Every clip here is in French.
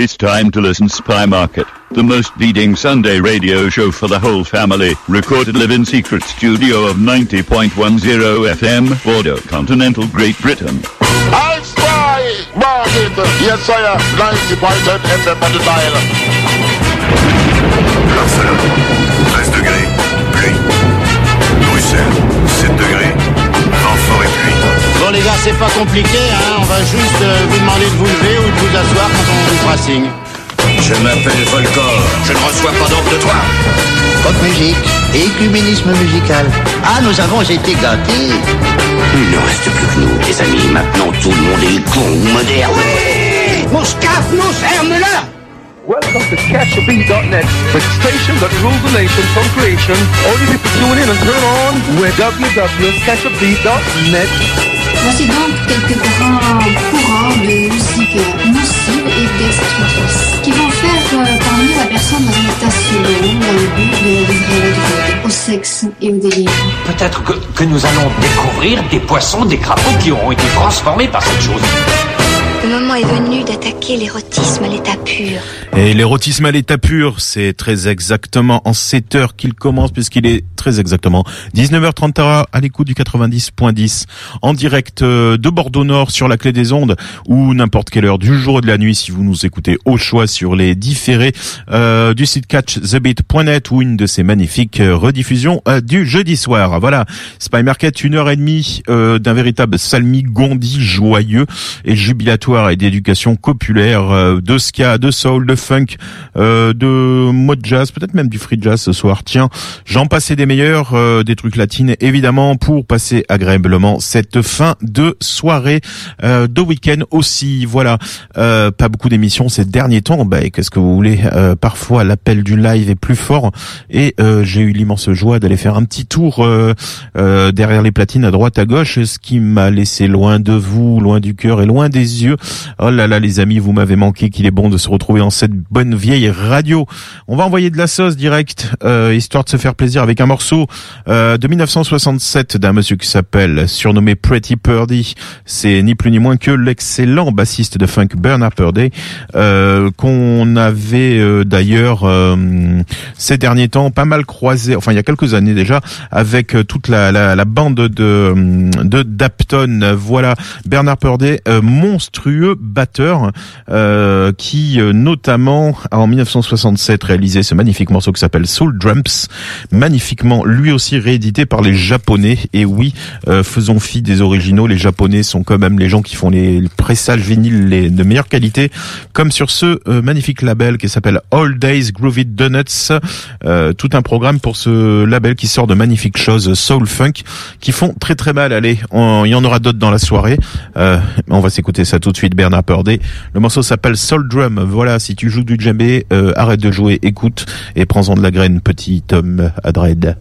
It's time to listen Spy Market, the most leading Sunday radio show for the whole family. Recorded live in secret studio of 90.10 FM, Bordeaux, continental Great Britain. I spy market. Yes, I am. 90.10 FM on the dial. Barcelone, 13 degrés, pluie. Bruxelles, 7 degrés, Bon les gars, c'est pas compliqué, hein. On va juste euh, vous demander de vous lever ou de vous asseoir quand on vous fera signe. Je m'appelle Volcor, je ne reçois pas d'ordre de toi. Pop musique et écuménisme musical. Ah, nous avons été gâtés. Il ne reste plus que nous, les amis. Maintenant, tout le monde est con ou moderne. Mon scaf, mon Welcome to CatchAbeat.net, the station that rules the nation from creation. All you people tune in and turn on with www.catchabeat.net. Voici donc quelques grands courants de musique nocive et destructrice qui vont faire euh, parvenir la personne dans un état second dans le but de la livrer à la drogue, au sexe et au délire. Peut-être que, que nous allons découvrir des poissons, des crapauds qui auront été transformés par cette chose. Le est venu d'attaquer l'érotisme à l'état pur. Et l'érotisme à l'état pur, c'est très exactement en 7 heures qu'il commence puisqu'il est très exactement 19h30 à l'écoute du 90.10 en direct euh, de Bordeaux Nord sur la clé des ondes ou n'importe quelle heure du jour et de la nuit si vous nous écoutez au choix sur les différés euh, du site catchthebeat.net ou une de ces magnifiques euh, rediffusions du jeudi soir. Voilà, Spy Market, une heure et demie d'un véritable salmi gondi joyeux et jubilatoire et d'éducation populaire, euh, de ska, de soul, de funk, euh, de mode jazz, peut-être même du free jazz ce soir. Tiens, j'en passais des meilleurs, euh, des trucs latines évidemment pour passer agréablement cette fin de soirée, de week-end aussi. Voilà, pas beaucoup d'émissions ces derniers temps. Bah, qu'est-ce que vous voulez? Parfois l'appel du live est plus fort et j'ai eu l'immense joie d'aller faire un petit tour derrière les platines à droite à gauche, ce qui m'a laissé loin de vous, loin du cœur et loin des yeux. Oh là là les amis, vous m'avez manqué, qu'il est bon de se retrouver en cette bonne vieille radio. On va envoyer de la sauce direct, euh, histoire de se faire plaisir avec un morceau euh, de 1967 d'un monsieur qui s'appelle, surnommé Pretty Purdy. C'est ni plus ni moins que l'excellent bassiste de funk Bernard Purdy, euh, qu'on avait euh, d'ailleurs euh, ces derniers temps pas mal croisé, enfin il y a quelques années déjà, avec euh, toute la, la, la bande de, de Dapton. Voilà, Bernard Purdy, monstrueux batteur, euh, qui euh, notamment a en 1967 réalisé ce magnifique morceau qui s'appelle Soul Drums, magnifiquement lui aussi réédité par les Japonais. Et oui, euh, faisons fi des originaux, les Japonais sont quand même les gens qui font les, pressages vinyles les, de meilleure qualité, comme sur ce euh, magnifique label qui s'appelle All Days Groovy Donuts, euh, tout un programme pour ce label qui sort de magnifiques choses soul funk qui font très très mal. Allez, il y en aura d'autres dans la soirée. Euh, on va s'écouter ça tout de suite, Bernard Le morceau s'appelle Soul Drum. Voilà, si tu joues du djembé, euh, arrête de jouer, écoute et prends-en de la graine, petit homme à dread.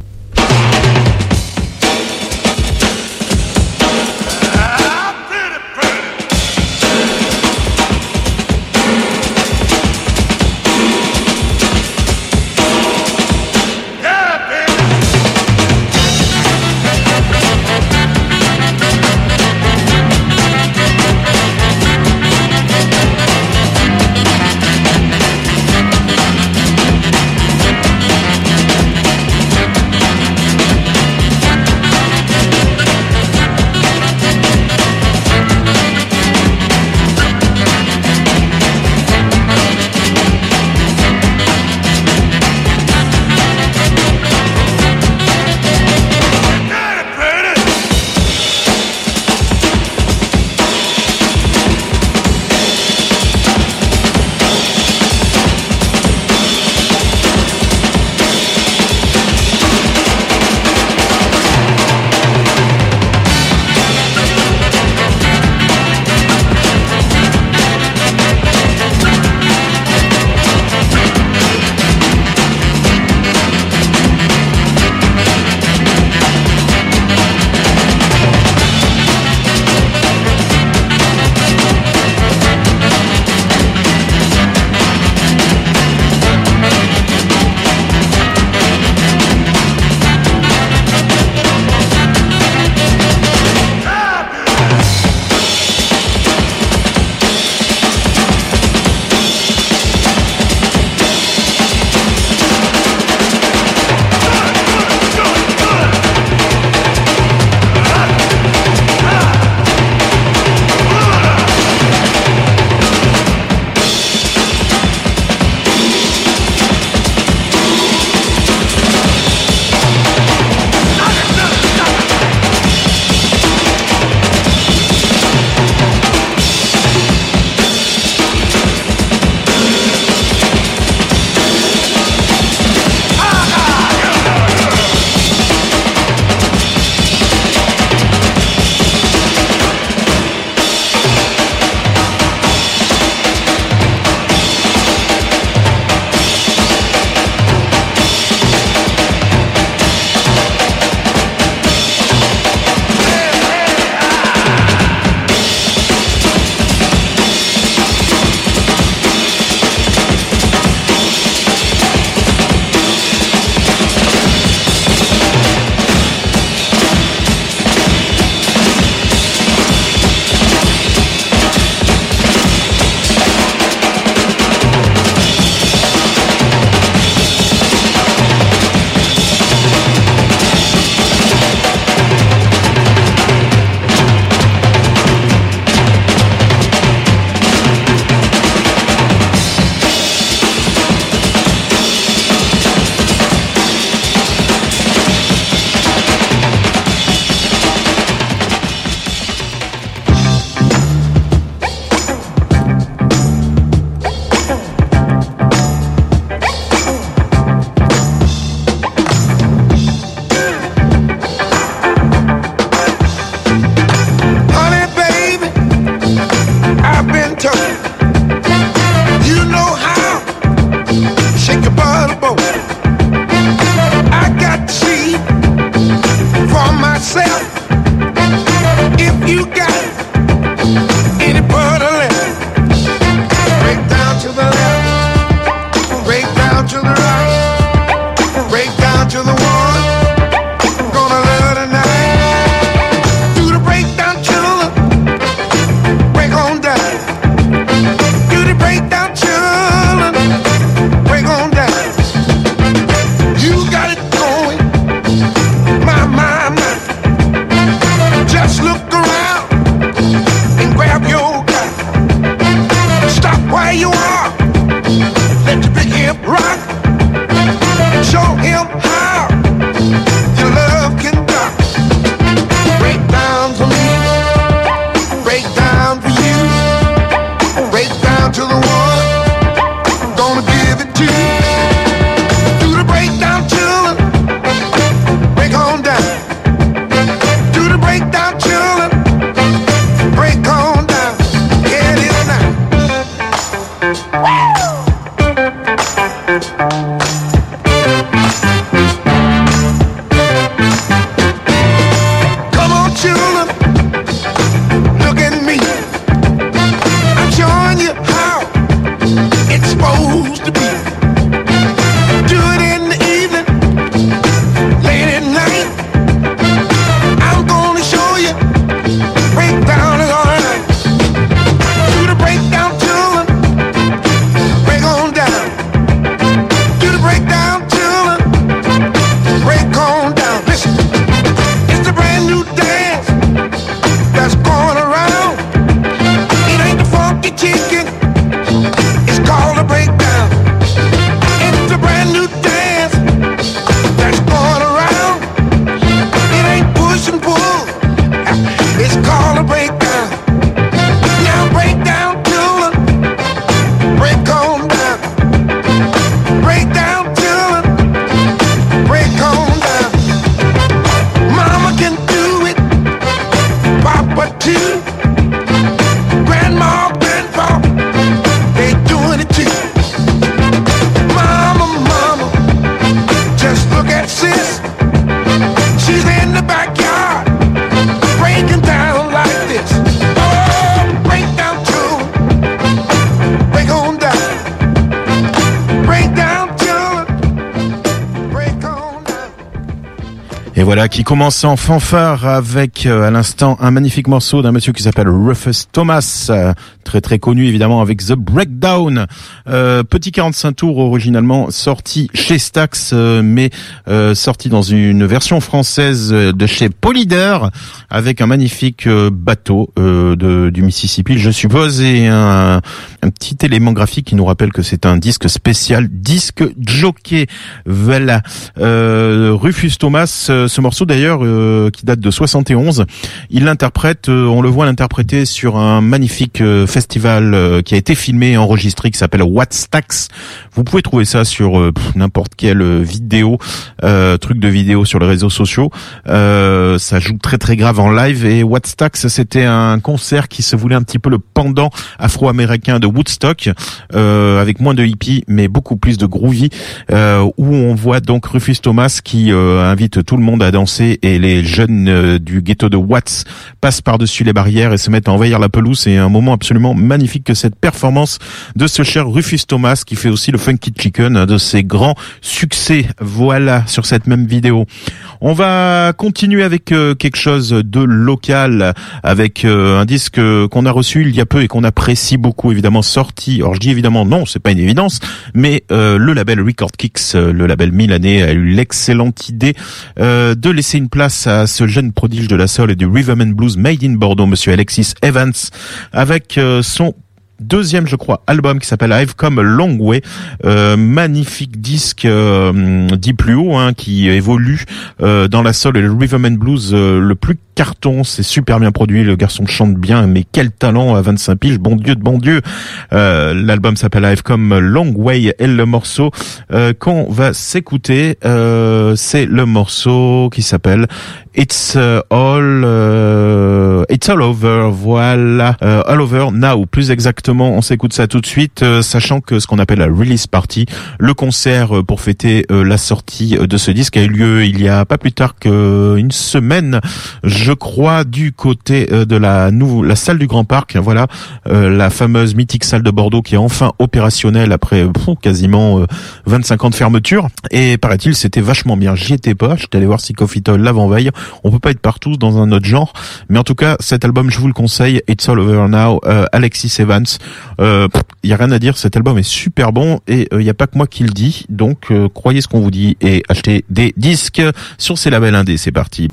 Qui commence en fanfare avec euh, à l'instant un magnifique morceau d'un monsieur qui s'appelle Rufus Thomas, euh, très très connu évidemment avec The Breakdown. Euh, petit 45 tours originalement sorti chez Stax, euh, mais sorti dans une version française de chez Polyder avec un magnifique euh, bateau euh, de, du Mississippi, je suppose, et un, un petit élément graphique qui nous rappelle que c'est un disque spécial, disque jockey. Voilà. Euh, Rufus Thomas, euh, ce morceau d'ailleurs euh, qui date de 71, il l'interprète, euh, on le voit l'interpréter sur un magnifique festival qui a été filmé et enregistré qui s'appelle What's. Vous pouvez trouver ça sur n'importe quelle vidéo, truc de vidéo sur les réseaux sociaux. Ça joue très très grave en live et What's c'était un concert qui se voulait un petit peu le pendant afro-américain de Woodstock euh, avec moins de hippie mais beaucoup plus de groovy euh, où on voit donc Rufus Thomas qui euh, invite tout le monde à danser et les jeunes euh, du ghetto de Watts passent par-dessus les barrières et se mettent à envahir la pelouse. C'est un moment absolument magnifique que cette performance de ce cher Rufus Thomas qui fait aussi le Funky Chicken, de ses grands succès. Voilà sur cette même vidéo. On va continuer avec euh, quelque chose de local, avec euh, un disque qu'on a reçu il y a peu et qu'on apprécie beaucoup, évidemment sorti. Alors je dis évidemment non, c'est pas une évidence, mais euh, le label Record Kicks, euh, le label milanais, a eu l'excellente idée de laisser une place à ce jeune prodige de la soul et du and blues made in Bordeaux, Monsieur Alexis Evans, avec son deuxième, je crois, album qui s'appelle I've Come a Long Way, euh, magnifique disque dit plus haut, hein, qui évolue dans la soul et le and blues le plus carton, c'est super bien produit, le garçon chante bien, mais quel talent à 25 piges, bon Dieu de bon Dieu. Euh, L'album s'appelle I've Come Long Way et le morceau euh, qu'on va s'écouter, euh, c'est le morceau qui s'appelle It's euh, All euh, It's All Over, voilà, euh, All Over Now, plus exactement, on s'écoute ça tout de suite, euh, sachant que ce qu'on appelle la release party, le concert euh, pour fêter la sortie de ce disque a eu lieu il y a pas plus tard qu'une semaine, crois, du côté euh, de la nou la salle du Grand Parc, voilà, euh, la fameuse mythique salle de Bordeaux qui est enfin opérationnelle après quasiment euh, 25 ans de fermeture. Et paraît-il, c'était vachement bien. J'y étais pas. J'étais allé voir Toll l'avant-veille. On peut pas être partout dans un autre genre, mais en tout cas, cet album, je vous le conseille. It's All Over Now, euh, Alexis Evans. Euh, Il y a rien à dire. Cet album est super bon et il y a pas que moi qui le dis. Donc, euh, croyez ce qu'on vous dit et achetez des disques sur ces labels indés. C'est parti.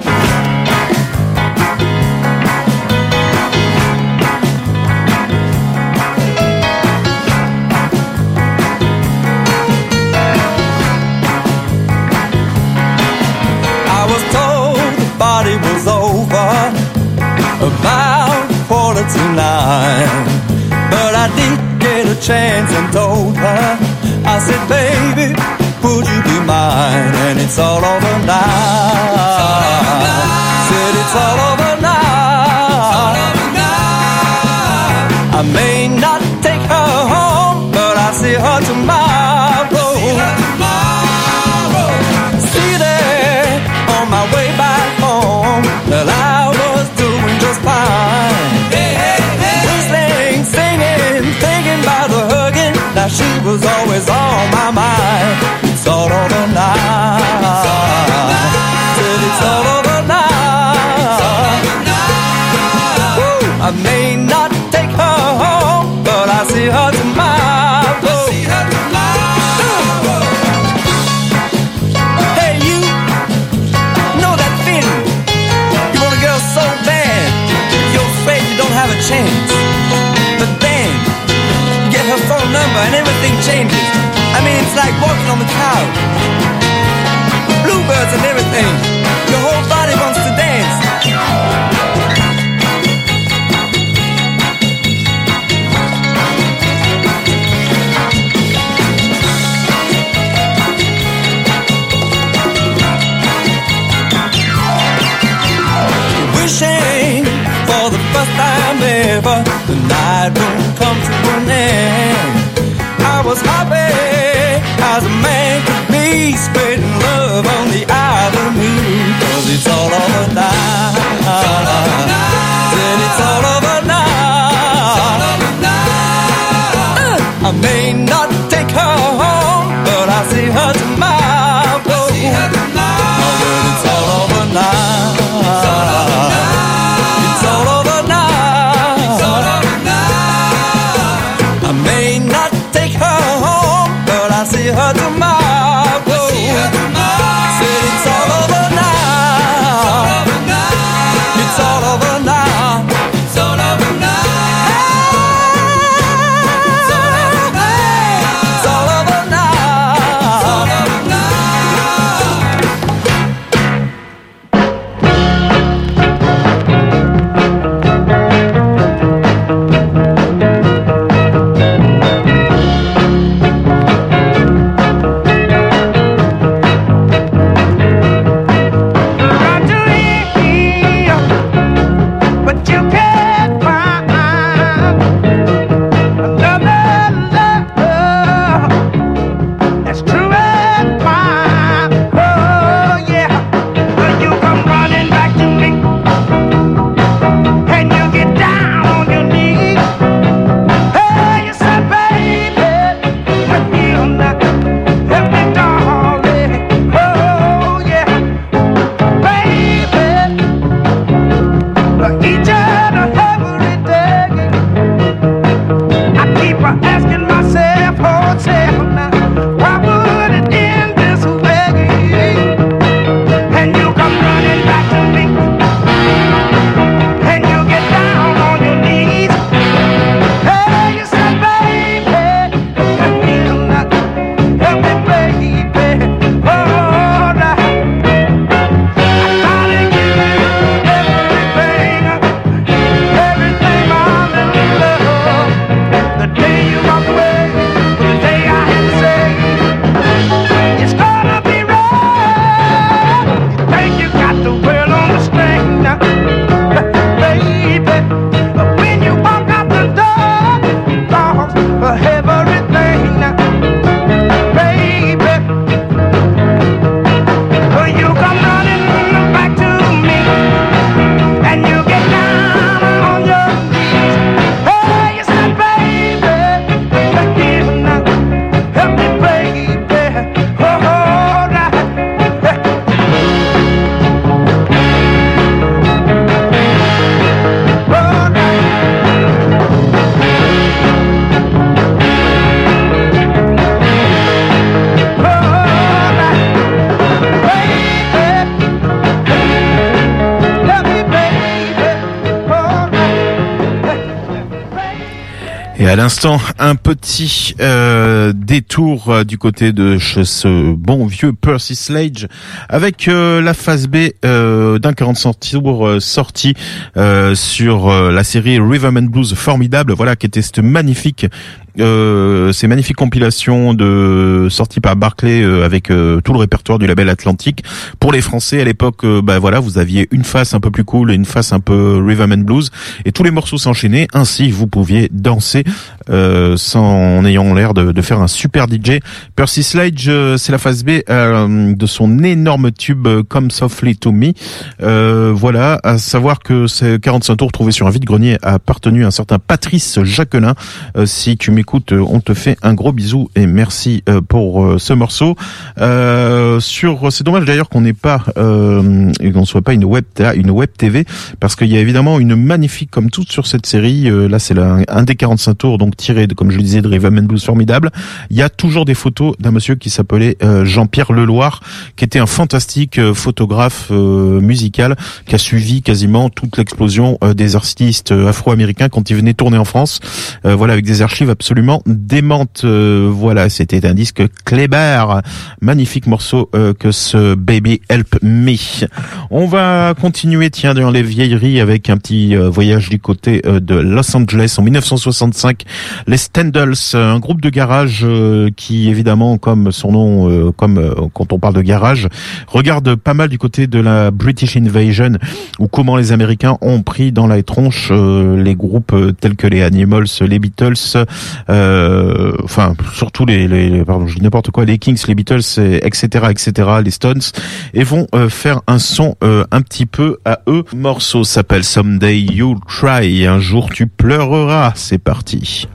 Quarter to nine. But I did get a chance and told her, I said, baby, would you be mine? And it's all over now. Said it's all over now. I may not take her home, it's all over now. It's all over now. I may not take her home, but I see her tomorrow. Hey, you know that feeling? You want a girl so bad, you're afraid you don't have a chance. But then, you get her phone number and everything changes. Un petit euh, détour euh, du côté de ce bon vieux Percy Slade avec euh, la phase B euh, d'un 40 tours sorti sur la série Riverman Blues formidable, voilà qui était cette magnifique euh, ces magnifiques compilations de sorties par Barclay euh, avec euh, tout le répertoire du label Atlantique. Pour les Français à l'époque, bah voilà, vous aviez une face un peu plus cool et une face un peu Riverman Blues, et tous les morceaux s'enchaînaient. Ainsi, vous pouviez danser sans en ayant l'air de, de faire un super DJ. Percy Sledge, c'est la phase B euh, de son énorme tube euh, Come Softly to Me. Euh, voilà, à savoir que ces 45 tours trouvés sur un vide-grenier a appartenu à un certain Patrice Jacquelin. Si tu m'écoutes, on te fait un gros bisou et merci pour ce morceau. Sur, c'est dommage d'ailleurs qu'on n'ait pas qu'on soit pas une web une web TV parce qu'il y a évidemment une magnifique comme toute sur cette série. là, c'est un des 45 tours donc tiré, comme je le disais, de and Blues formidable. Il y a toujours des photos d'un monsieur qui s'appelait euh, Jean-Pierre Leloir, qui était un fantastique euh, photographe euh, musical, qui a suivi quasiment toute l'explosion des artistes afro-américains quand ils venaient tourner en France. Voilà, avec des archives absolument démentes. Voilà, c'était un disque Kleber, magnifique morceau que ce Baby Help Me. On va continuer, tiens, dans les vieilleries avec un petit voyage du côté de Los Angeles en 1965. Les Stendals, un groupe de garage qui, évidemment, comme son nom, euh, comme euh, quand on parle de garage, regarde pas mal du côté de la British Invasion ou comment les Américains ont pris dans la tronche euh, les groupes euh, tels que les Animals, les Beatles, euh, enfin surtout les, les, pardon, je dis n'importe quoi, les Kings, les Beatles, et etc., etc., les Stones, et vont faire un son un petit peu à eux. Le morceau s'appelle Someday You'll Try, un jour tu pleureras. C'est parti.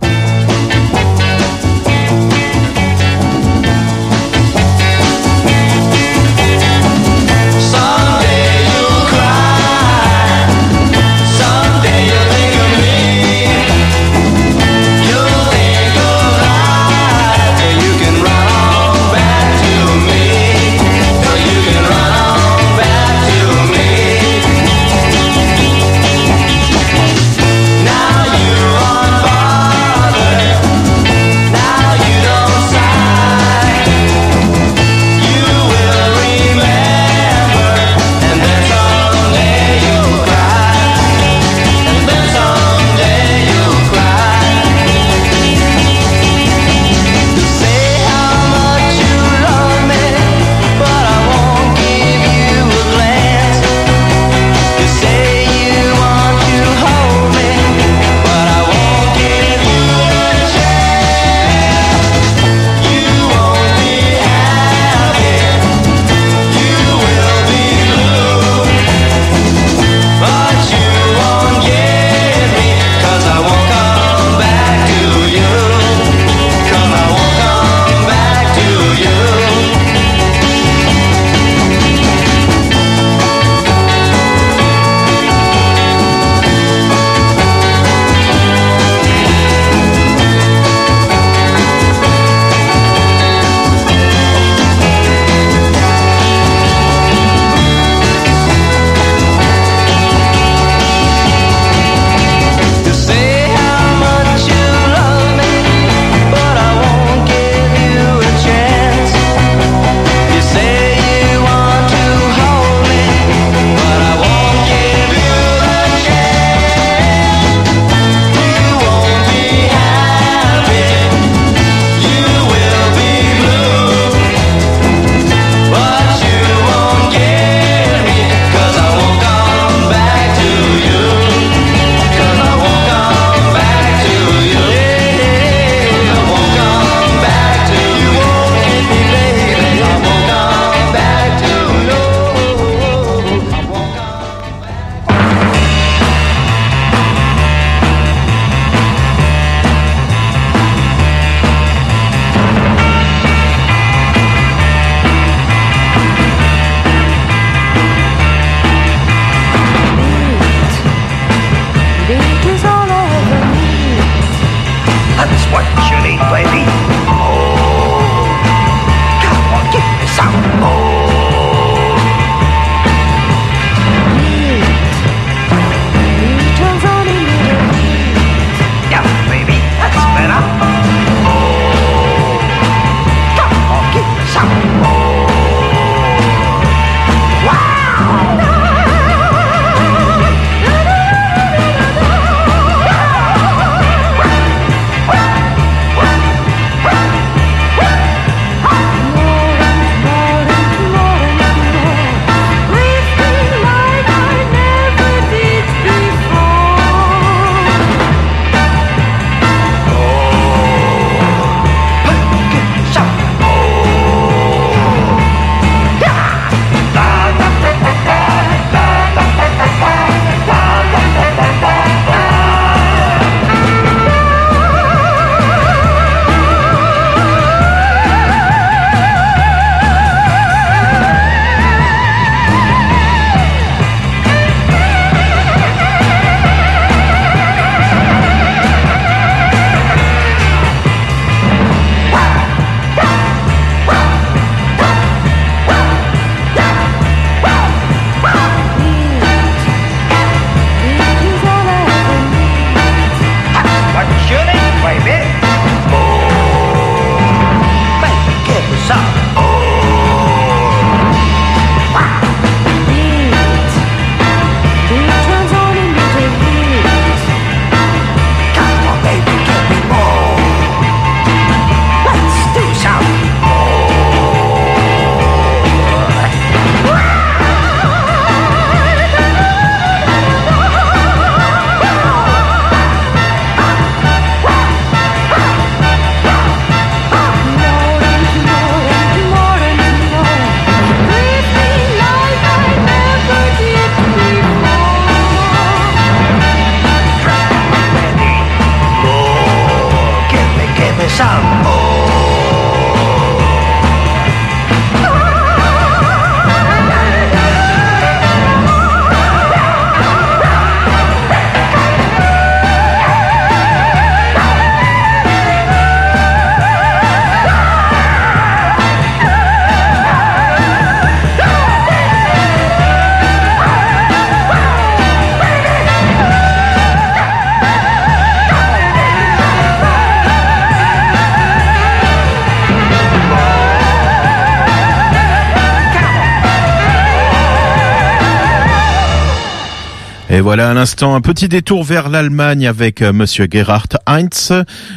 Et voilà à l'instant un petit détour vers l'Allemagne avec euh, Monsieur Gerhard Heinz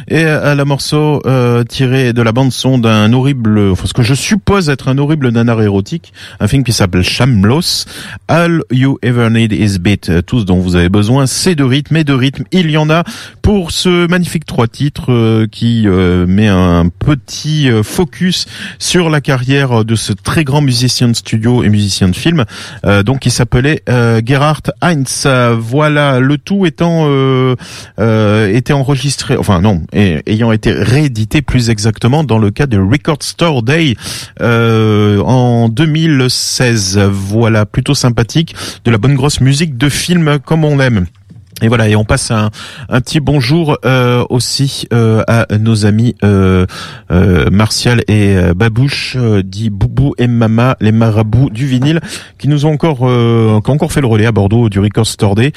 et euh, le morceau euh, tiré de la bande son d'un horrible, enfin, ce que je suppose être un horrible nanar érotique, un film qui s'appelle Shamlos. All you ever need is beat. Tout ce dont vous avez besoin, c'est de rythme et de rythme. Il y en a pour ce magnifique trois titres euh, qui euh, met un petit euh, focus sur la carrière de ce très grand musicien de studio et musicien de film, donc qui s'appelait Gerhard Heinz. Euh, Voilà, le tout étant euh, euh, été enregistré, enfin non, ayant été réédité plus exactement dans le cas de Record Store Day en 2016. Voilà, plutôt sympathique, de la bonne grosse musique de film comme on l'aime. Et voilà, et on passe un, un petit bonjour euh, aussi euh, à nos amis euh, euh, Martial et euh, Babouche, euh, dit Boubou et Mama, les marabouts du vinyle, qui nous ont encore qui ont encore fait le relais à Bordeaux du Record Store Day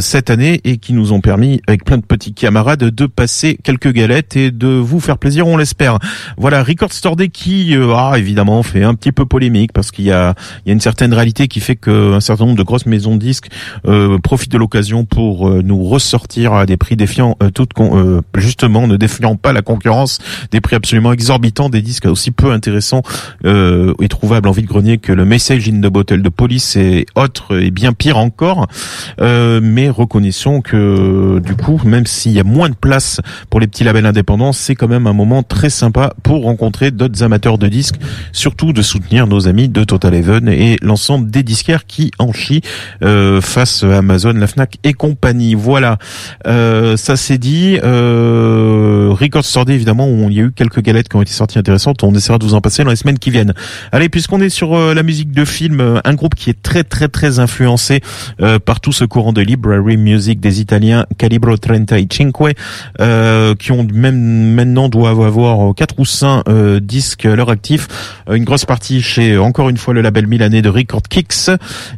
cette année et qui nous ont permis, avec plein de petits camarades, de passer quelques galettes et de vous faire plaisir, on l'espère. Voilà, Record Store Day qui, ah, évidemment, fait un petit peu polémique parce qu'il y a, il y a une certaine réalité qui fait qu'un certain nombre de grosses maisons de disques profitent de l'occasion pour euh, nous ressortir à des prix défiant euh, toute euh, justement ne défiant pas la concurrence des prix absolument exorbitants des disques aussi peu intéressants et trouvables en vide-grenier que le Message in the Bottle de Police et autres et bien pire encore mais reconnaissons que du coup même s'il y a moins de place pour les petits labels indépendants c'est quand même un moment très sympa pour rencontrer d'autres amateurs de disques surtout de soutenir nos amis de Total Even et l'ensemble des disquaires qui en chient face à Amazon, la Fnac et compagnie. Voilà, euh, ça c'est dit. Euh, Record évidemment, où il y a eu quelques galettes qui ont été sorties intéressantes. On essaiera de vous en passer dans les semaines qui viennent. Allez, puisqu'on est sur euh, la musique de film, euh, un groupe qui est très très très influencé par tout ce courant de library music des Italiens Calibro 35, euh, qui ont même maintenant doivent avoir quatre ou cinq disques à leur actif. Une grosse partie chez encore une fois le label milanais de Record Kicks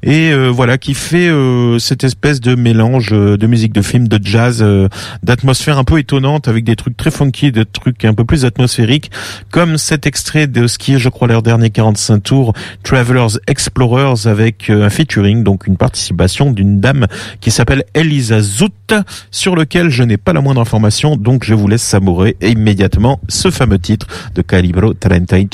et voilà qui fait cette espèce de mélange euh, de musique de film, de jazz, euh, d'atmosphère un peu étonnante avec des trucs très funky, des trucs un peu plus atmosphériques, comme cet extrait de ce qui est, je crois, leur dernier 45 tours, Travelers Explorers, avec euh, un featuring, donc une participation d'une dame qui s'appelle Elisa Zout, sur lequel je n'ai pas la moindre information, donc je vous laisse savourer immédiatement ce fameux titre de Calibro 35.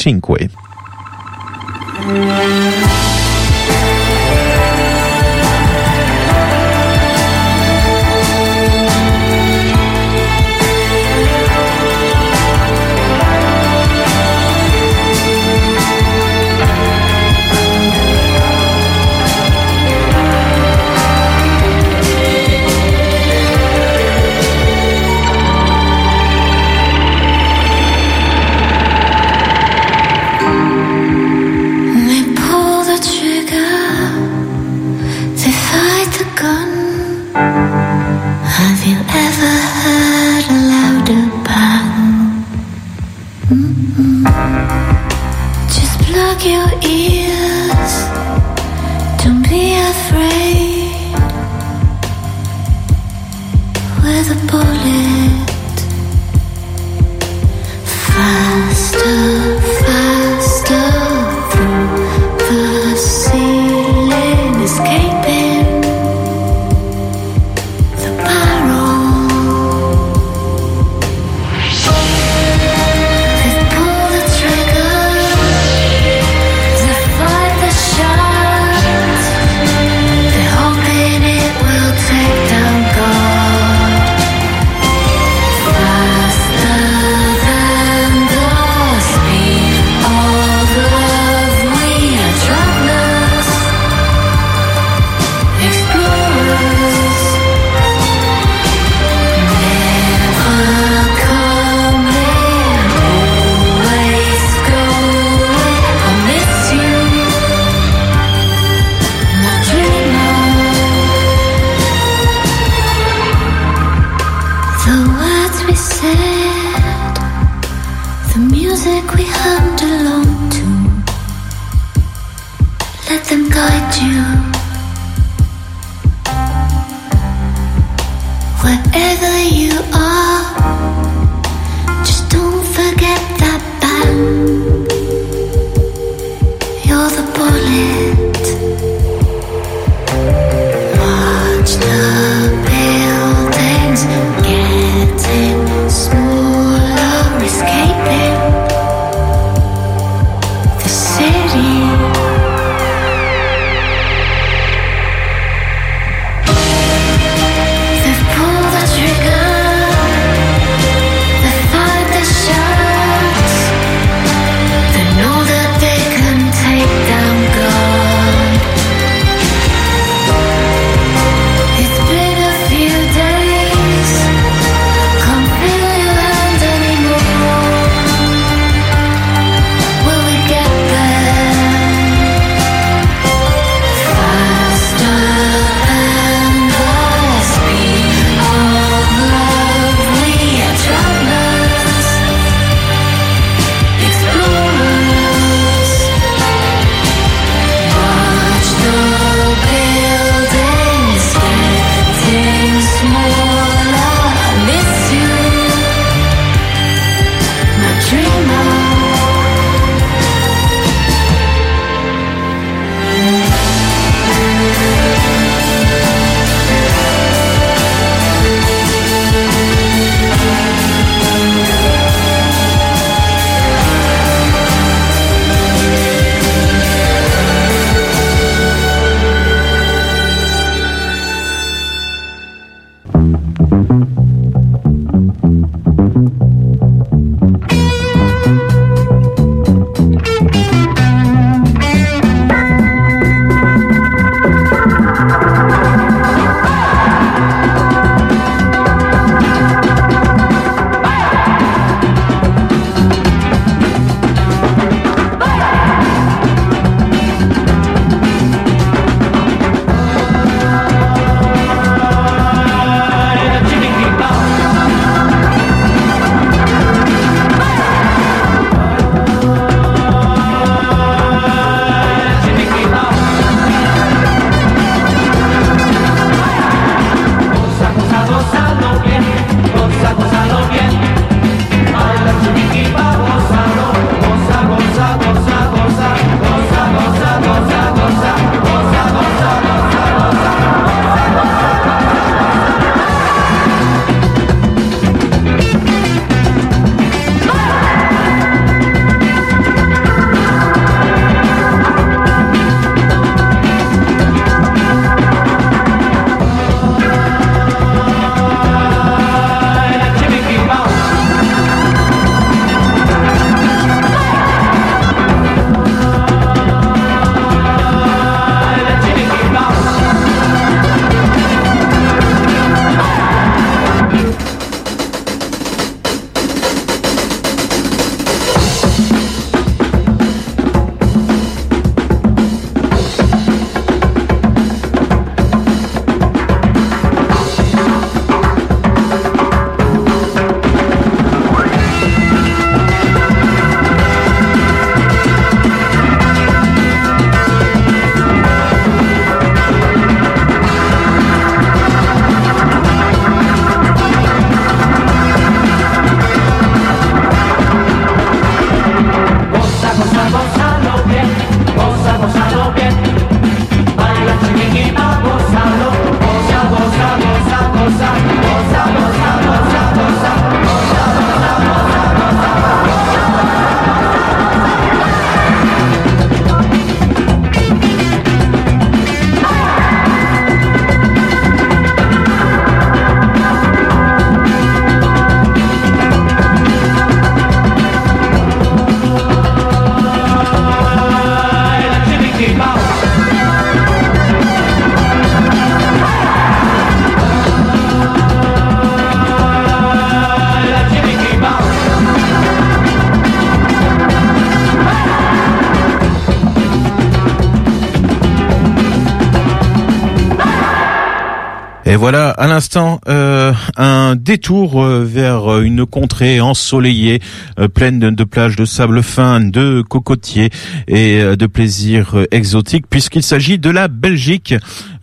À l'instant, euh, un détour euh, vers une contrée ensoleillée, euh, pleine de, plages de sable fin, de cocotiers et de plaisirs exotiques, puisqu'il s'agit de la Belgique.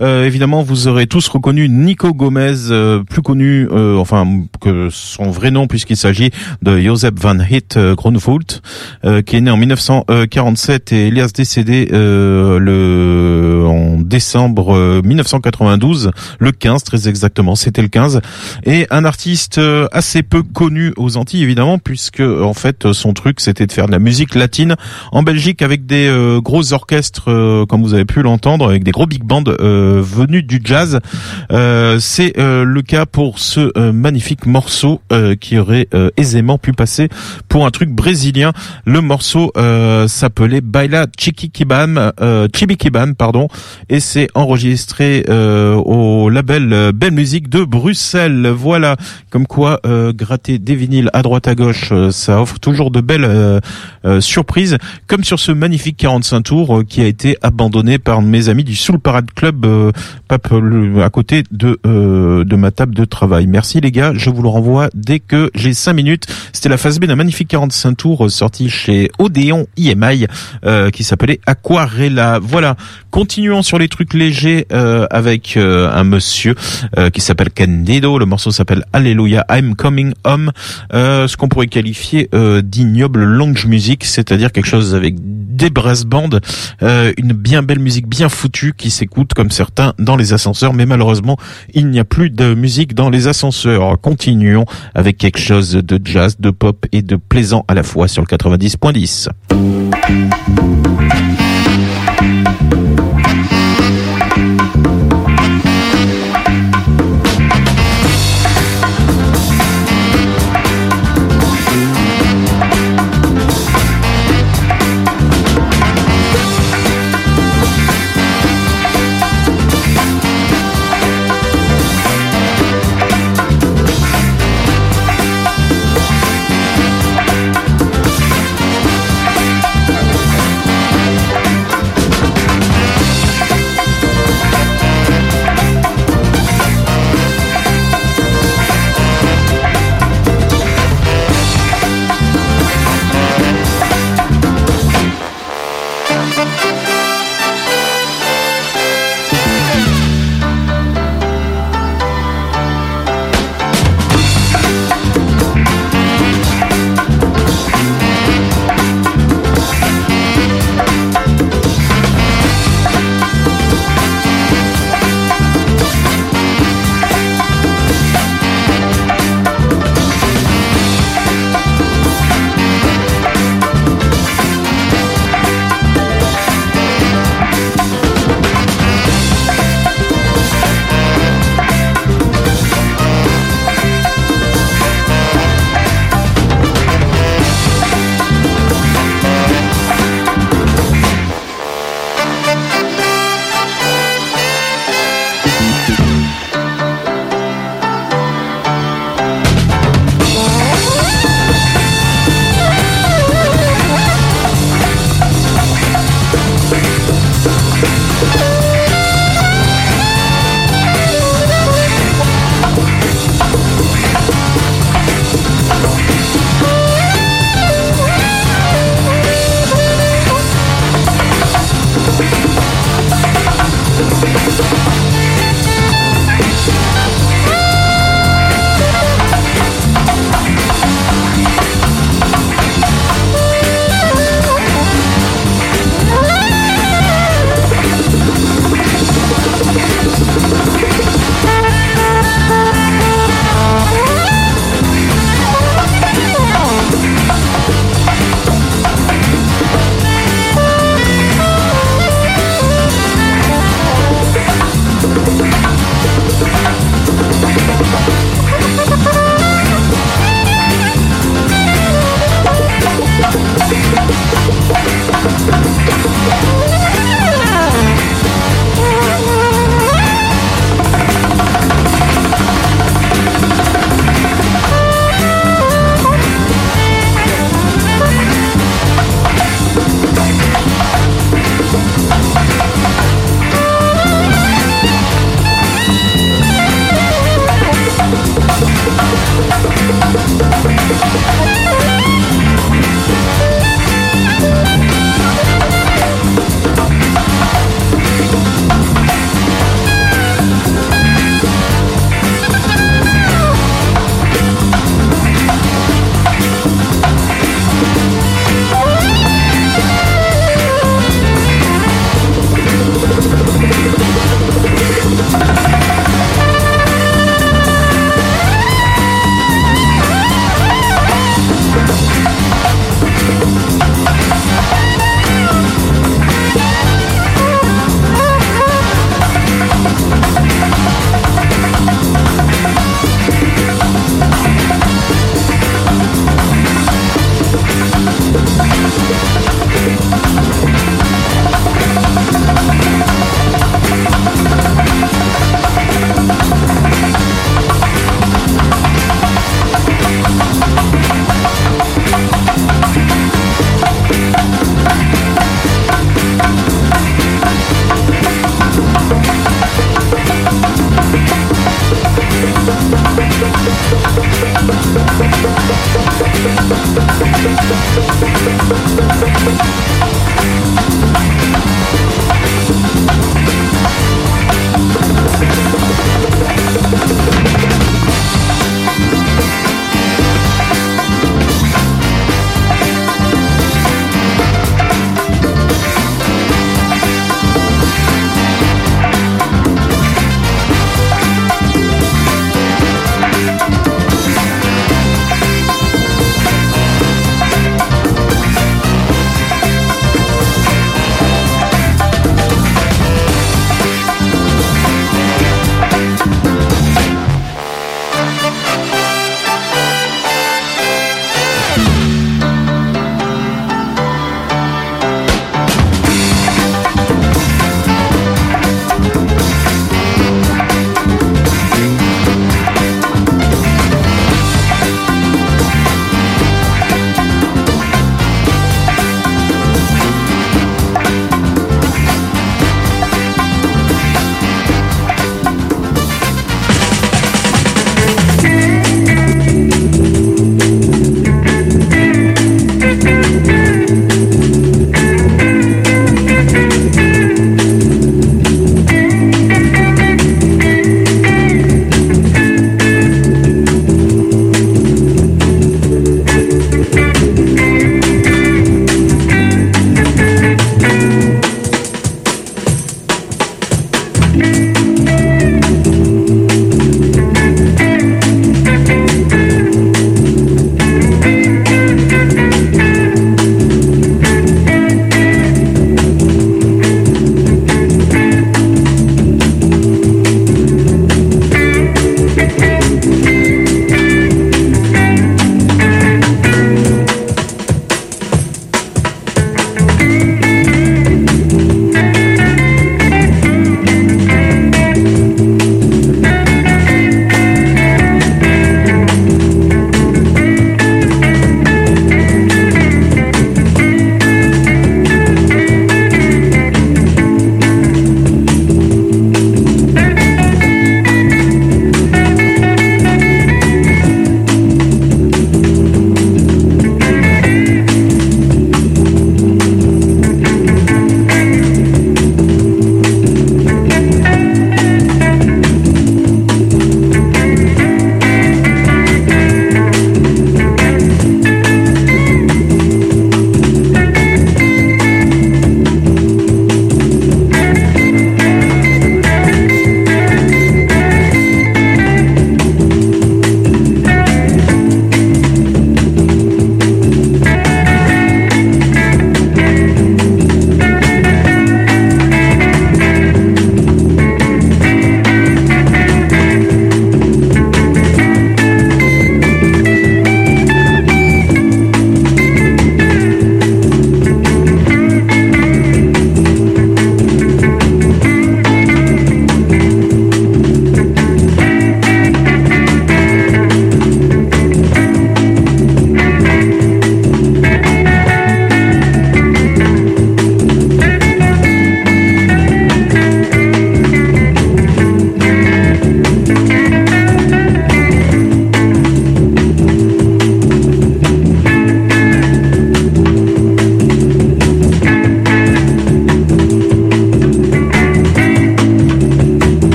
Euh, évidemment, vous aurez tous reconnu Nico Gomez, euh, plus connu, euh, enfin que son vrai nom, puisqu'il s'agit de Josep van Hit euh, Groenvoelt, euh, qui est né en 1947 et Elias décédé euh, le en décembre euh, 1992, le 15 très exactement, c'était le 15, et un artiste euh, assez peu connu aux Antilles évidemment, puisque en fait son truc c'était de faire de la musique latine en Belgique avec des euh, gros orchestres, euh, comme vous avez pu l'entendre, avec des gros big bands euh, venus du jazz. Euh, C'est euh, le cas pour ce euh, magnifique morceau qui aurait aisément pu passer pour un truc brésilien. Le morceau s'appelait Baila Chiquiquiban, euh, Chibiquiban, pardon, et c'est enregistré au label Belle Musique de Bruxelles. Voilà, comme quoi gratter des vinyles à droite à gauche, ça offre toujours de belles surprises, comme sur ce magnifique 45 tours qui a été abandonné par mes amis du Soul Parade Club, pape, le- à côté de euh, de ma table de travail. Merci les gars, je vous le renvoie dès que j'ai 5 minutes. C'était la phase B d'un magnifique 45 tours euh, sorti chez Odéon IMI euh, qui s'appelait Aquarella. Voilà, continuons sur les trucs légers euh, avec euh, un monsieur euh, qui s'appelle Candido. Le morceau s'appelle Alléluia, I'm Coming Home. Euh, ce qu'on pourrait qualifier euh, d'ignoble lounge music, c'est-à-dire quelque chose avec des brass bands, euh, une bien belle musique bien foutue qui s'écoute comme certains dans les ascenseurs, mais malheureusement il n'y a plus de musique dans les ascenseurs. Continuons avec quelque chose de jazz, de pop et de plaisant à la fois sur le 90.10.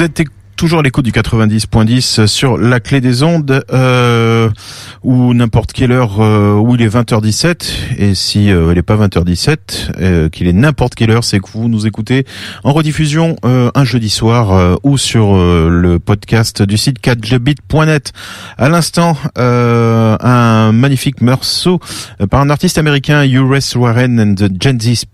Vous êtes toujours à l'écoute du 90.10 sur la clé des ondes. Euh, n'importe quelle heure euh, où il est 20h17 et si euh, il n'est pas 20h17 euh, qu'il est n'importe quelle heure c'est que vous nous écoutez en rediffusion euh, un jeudi soir euh, ou sur le podcast du site 4gbit.net à l'instant un magnifique morceau par un artiste américain U.S. Warren and the Gen Z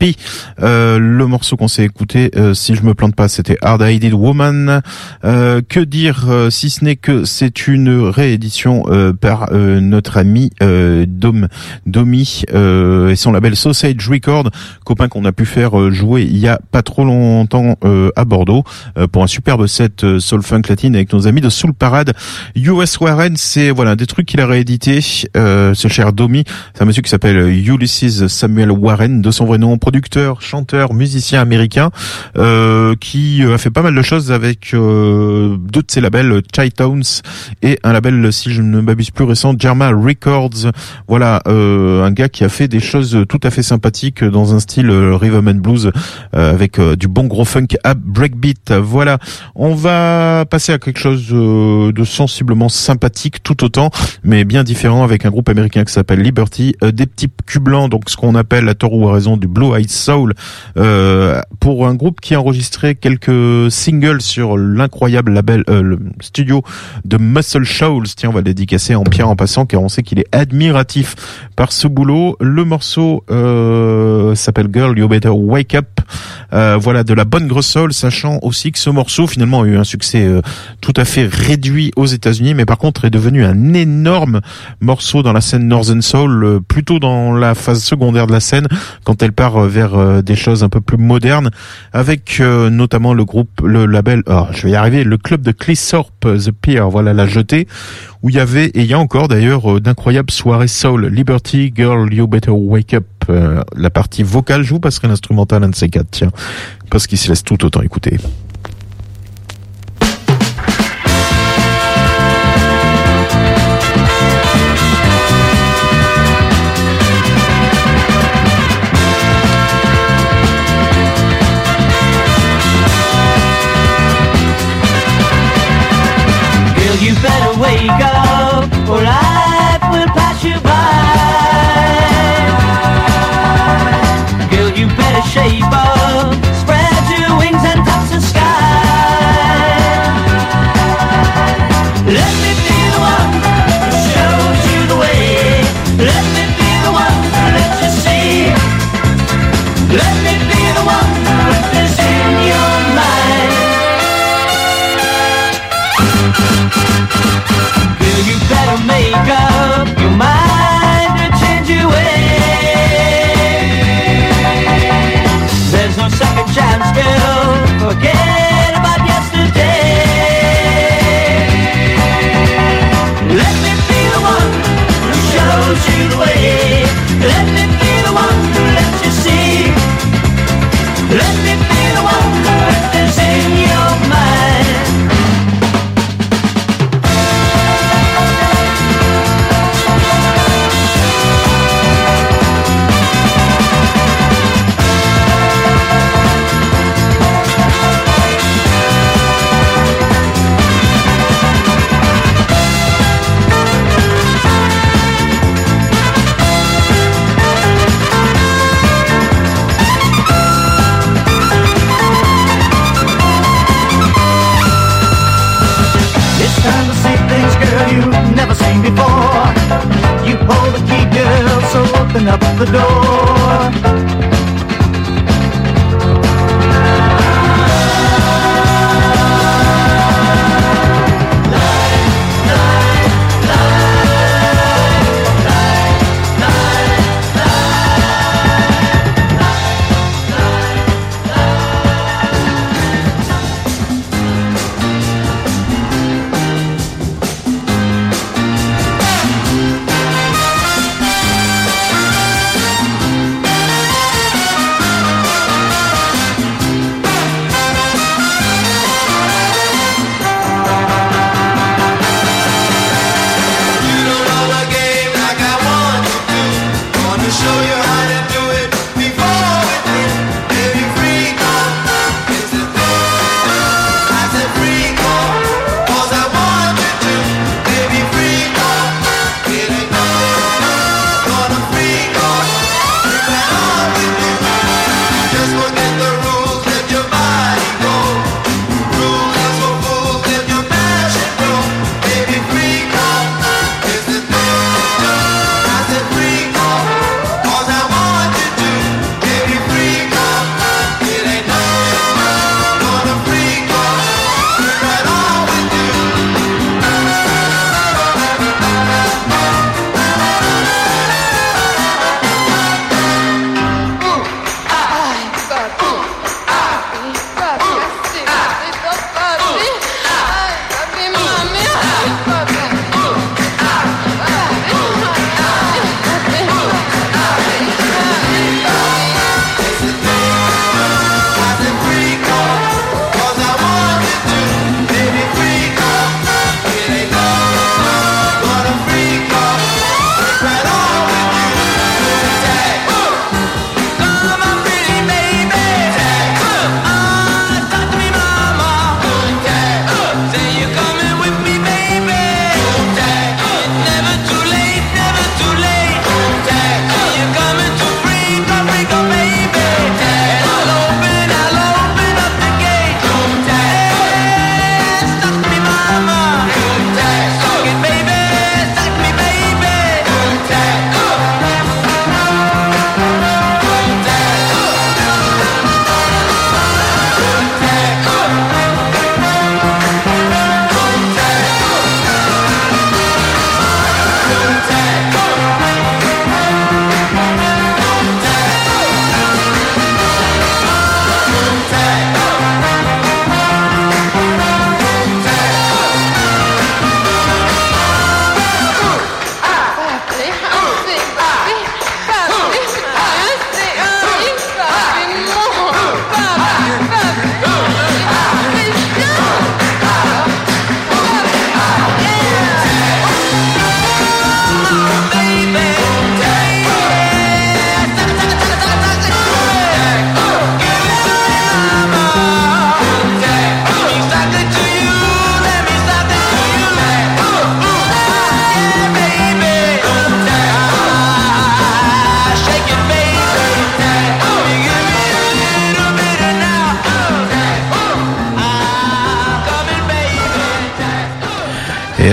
Euh, le morceau qu'on s'est écouté si je me plante pas c'était Hard Headed Woman que dire si ce n'est que c'est une réédition par euh, ami euh, Dom Domi euh, et son label Sausage Record, copain qu'on a pu faire euh, jouer il y a pas trop longtemps euh, à Bordeaux euh, pour un superbe set euh, soul funk latine avec nos amis de Soul Parade. US Warren, c'est voilà des trucs qu'il a réédité. Ce cher Domi, c'est un monsieur qui s'appelle Ulysses Samuel Warren, de son vrai nom, producteur, chanteur, musicien américain, qui a fait pas mal de choses avec deux de ses labels, Chai Towns et un label, si je ne m'abuse plus récent, Germa Records. Voilà, euh, un gars qui a fait des choses tout à fait sympathiques dans un style euh, and blues euh, avec du bon gros funk à breakbeat. Voilà, on va passer à quelque chose de sensiblement sympathique tout autant, mais bien différent avec un groupe américain qui s'appelle Liberty, des petits cubes blancs, donc ce qu'on appelle à tort ou à raison du Blue Eyed Soul, pour un groupe qui a enregistré quelques singles sur l'incroyable label, le studio de Muscle Shoals. Tiens, on va le dédicacer en pierre en passant, car sait qu'il est admiratif par ce boulot. Le morceau euh, s'appelle Girl, You Better Wake Up. Euh, voilà, de la bonne grosse soul, sachant aussi que ce morceau finalement a eu un succès euh, tout à fait réduit aux États-Unis, mais par contre est devenu un énorme morceau dans la scène Northern Soul, euh, plutôt dans la phase secondaire de la scène, quand elle part euh, vers euh, des choses un peu plus modernes, avec notamment le groupe, le label, oh, je vais y arriver, le club de Clissorp, The Pier, voilà la jetée, où il y avait, et il y a encore d'ailleurs, euh, d'incroyables soirées soul, Liberty, Girl, You Better Wake Up, euh, la partie vocale, je vous passerai l'instrumental un de ces quatre, tiens, parce qu'il se laisse tout autant écouter.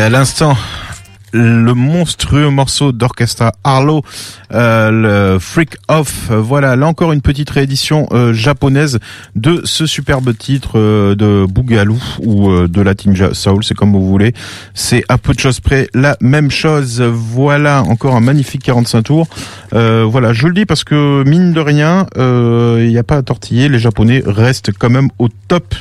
À l'instant, le monstrueux morceau d'orchestre euh, le Freak Off. Voilà, là encore une petite réédition euh, japonaise de ce superbe titre euh, de Boogaloo ou euh, de Latin Ja- Soul, c'est comme vous voulez. C'est à peu de choses près la même chose. Voilà, encore un magnifique 45 tours. Euh, voilà, je le dis parce que mine de rien, euh, il n'y a pas à tortiller. Les Japonais restent quand même au top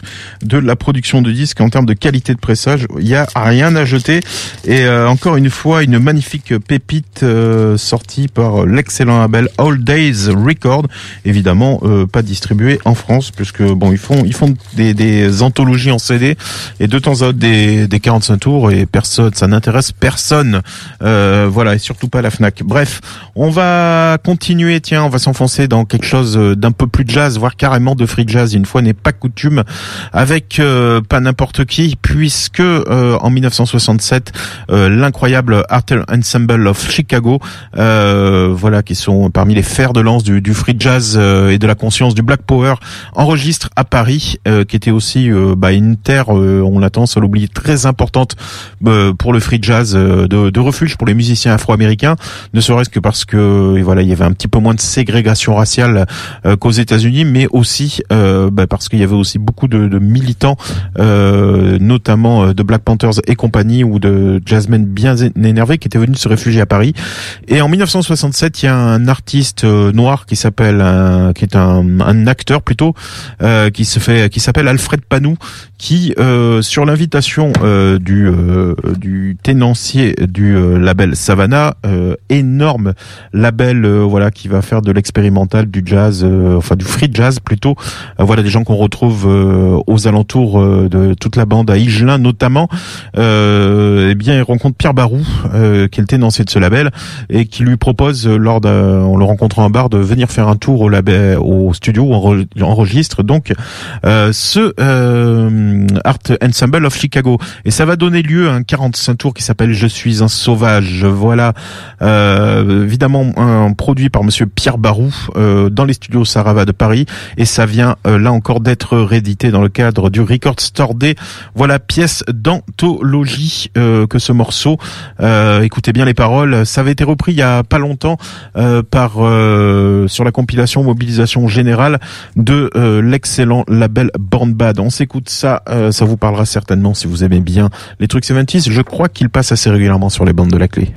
de la production de disques en termes de qualité de pressage. Il y a rien à jeter. Et euh, encore une fois, une magnifique pépite euh, sortie par l'excellent label All Days Record. Évidemment, euh, pas distribué en France puisque bon, ils font ils font des, des anthologies en CD et de temps à autre des, des 45 tours et personne, ça n'intéresse personne. Euh, voilà, et surtout pas la Fnac. Bref, on va continuer. Tiens, on va s'enfoncer dans quelque chose d'un peu plus jazz, voire carrément de free jazz. Une fois n'est pas coutume, avec euh, pas n'importe qui, puisque en 1967, euh, l'incroyable Art Ensemble of Chicago, voilà, qui sont parmi les fers de lance du, free jazz euh, et de la conscience du Black Power, enregistre à Paris, euh, qui était aussi euh, bah, une terre, on a tendance à l'oublier, très importante pour le free jazz, de, refuge pour les musiciens afro-américains, ne serait-ce que parce que voilà, il y avait un petit peu moins de ségrégation raciale qu'aux États-Unis, mais aussi bah, parce qu'il y avait aussi beaucoup de, militants, notamment de Black Panthers et compagnie, ou de jazzmen bien énervés qui étaient venus se réfugier à Paris. Et en 1967, il y a un artiste euh, noir qui s'appelle, un- qui est un, un acteur plutôt, euh, qui se fait, qui s'appelle Alfred Panou, qui euh, sur l'invitation euh, du euh, du tenancier du euh, label Savannah, euh, énorme label, euh, voilà, qui va faire de l'expérimental, du jazz, enfin du free jazz plutôt. Voilà des gens qu'on retrouve aux alentours de toute la bande à Igelin notamment. Eh bien, il rencontre Pierre Barou, qui est le tenancier de ce label, et qui lui propose, lors en le rencontrant à un bar, de venir faire un tour au label, au studio où on re- enregistre donc ce Art Ensemble of Chicago. Et ça va donner lieu à un 45 tours qui s'appelle Je suis un sauvage. Voilà, euh, évidemment un produit par Monsieur Pierre Barou euh, dans les studios Sarava de Paris, et ça vient euh, là encore d'être réédité dans le cadre du Record Store Day. Voilà pièce d'anthologie euh, que ce morceau. Euh, écoutez bien les paroles. Ça avait été repris il y a pas longtemps euh, par euh, sur la compilation Mobilisation Générale de euh, l'excellent label Born Bad. On s'écoute ça, euh, ça vous parlera certainement si vous aimez bien les trucs 70. Je crois qu'il passe assez régulièrement sur les bandes de la clé.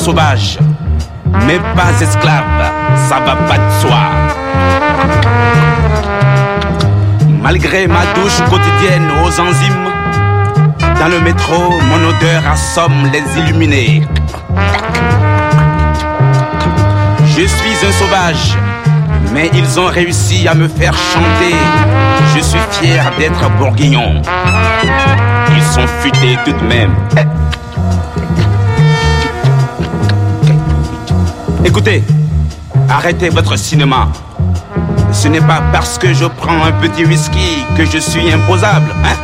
Sauvage, mais pas esclave, ça va pas de soi. Malgré ma douche quotidienne aux enzymes, dans le métro, mon odeur assomme les illuminés. Je suis un sauvage, mais ils ont réussi à me faire chanter. Je suis fier d'être bourguignon. Ils sont futés tout de même. Écoutez, arrêtez votre cinéma. Ce n'est pas parce que je prends un petit whisky que je suis imposable, hein?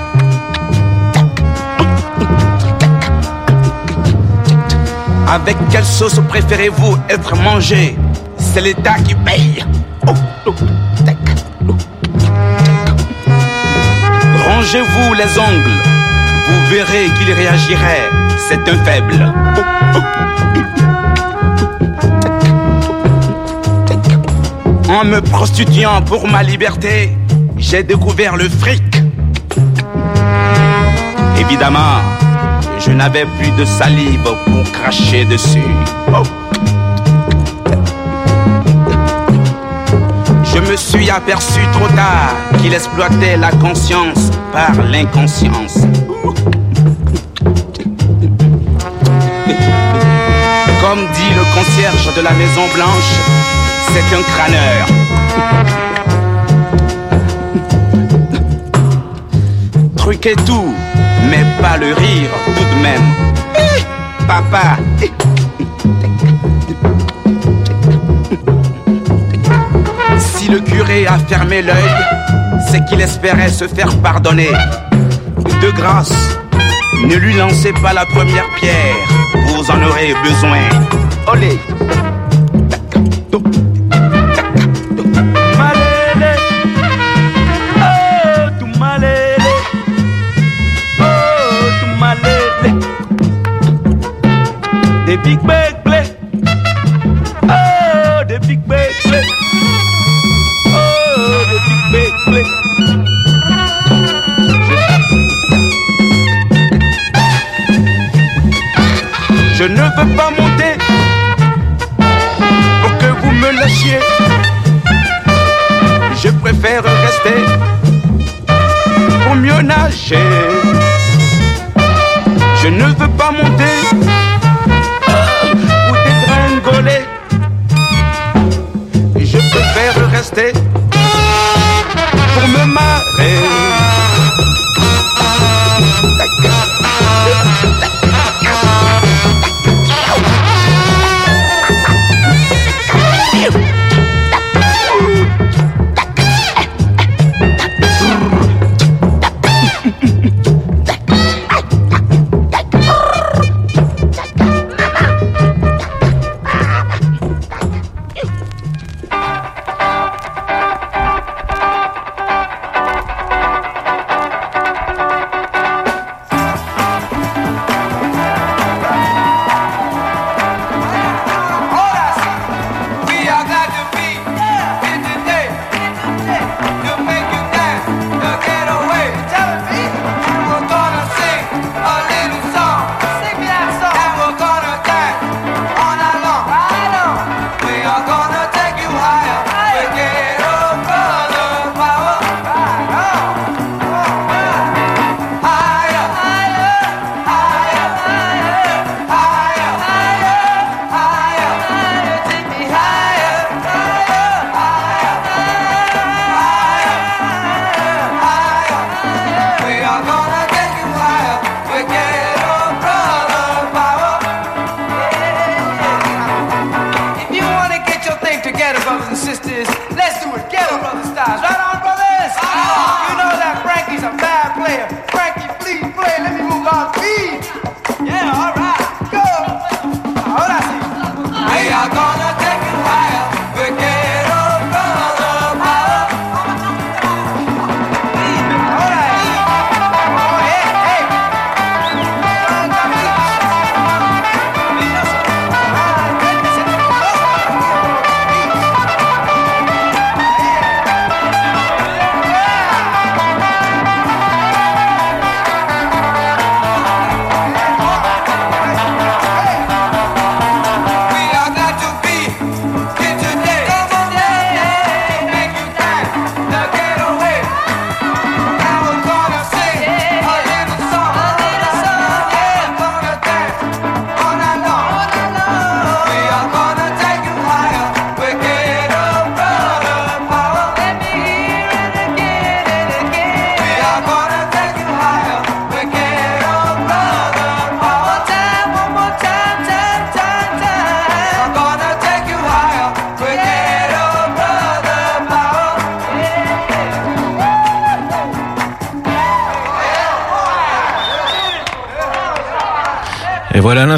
Avec quelle sauce préférez-vous être mangé? C'est l'État qui paye. Rangez-vous les ongles. Vous verrez qu'il réagirait. C'est un faible. En me prostituant pour ma liberté, j'ai découvert le fric. Évidemment, je n'avais plus de salive pour cracher dessus. Je me suis aperçu trop tard qu'il exploitait la conscience par l'inconscience. Comme dit le concierge de la Maison Blanche, c'est un crâneur. Truc et tout, mais pas le rire tout de même. Papa. Si le curé a fermé l'œil, c'est qu'il espérait se faire pardonner. De grâce, ne lui lancez pas la première pierre, vous en aurez besoin. Olé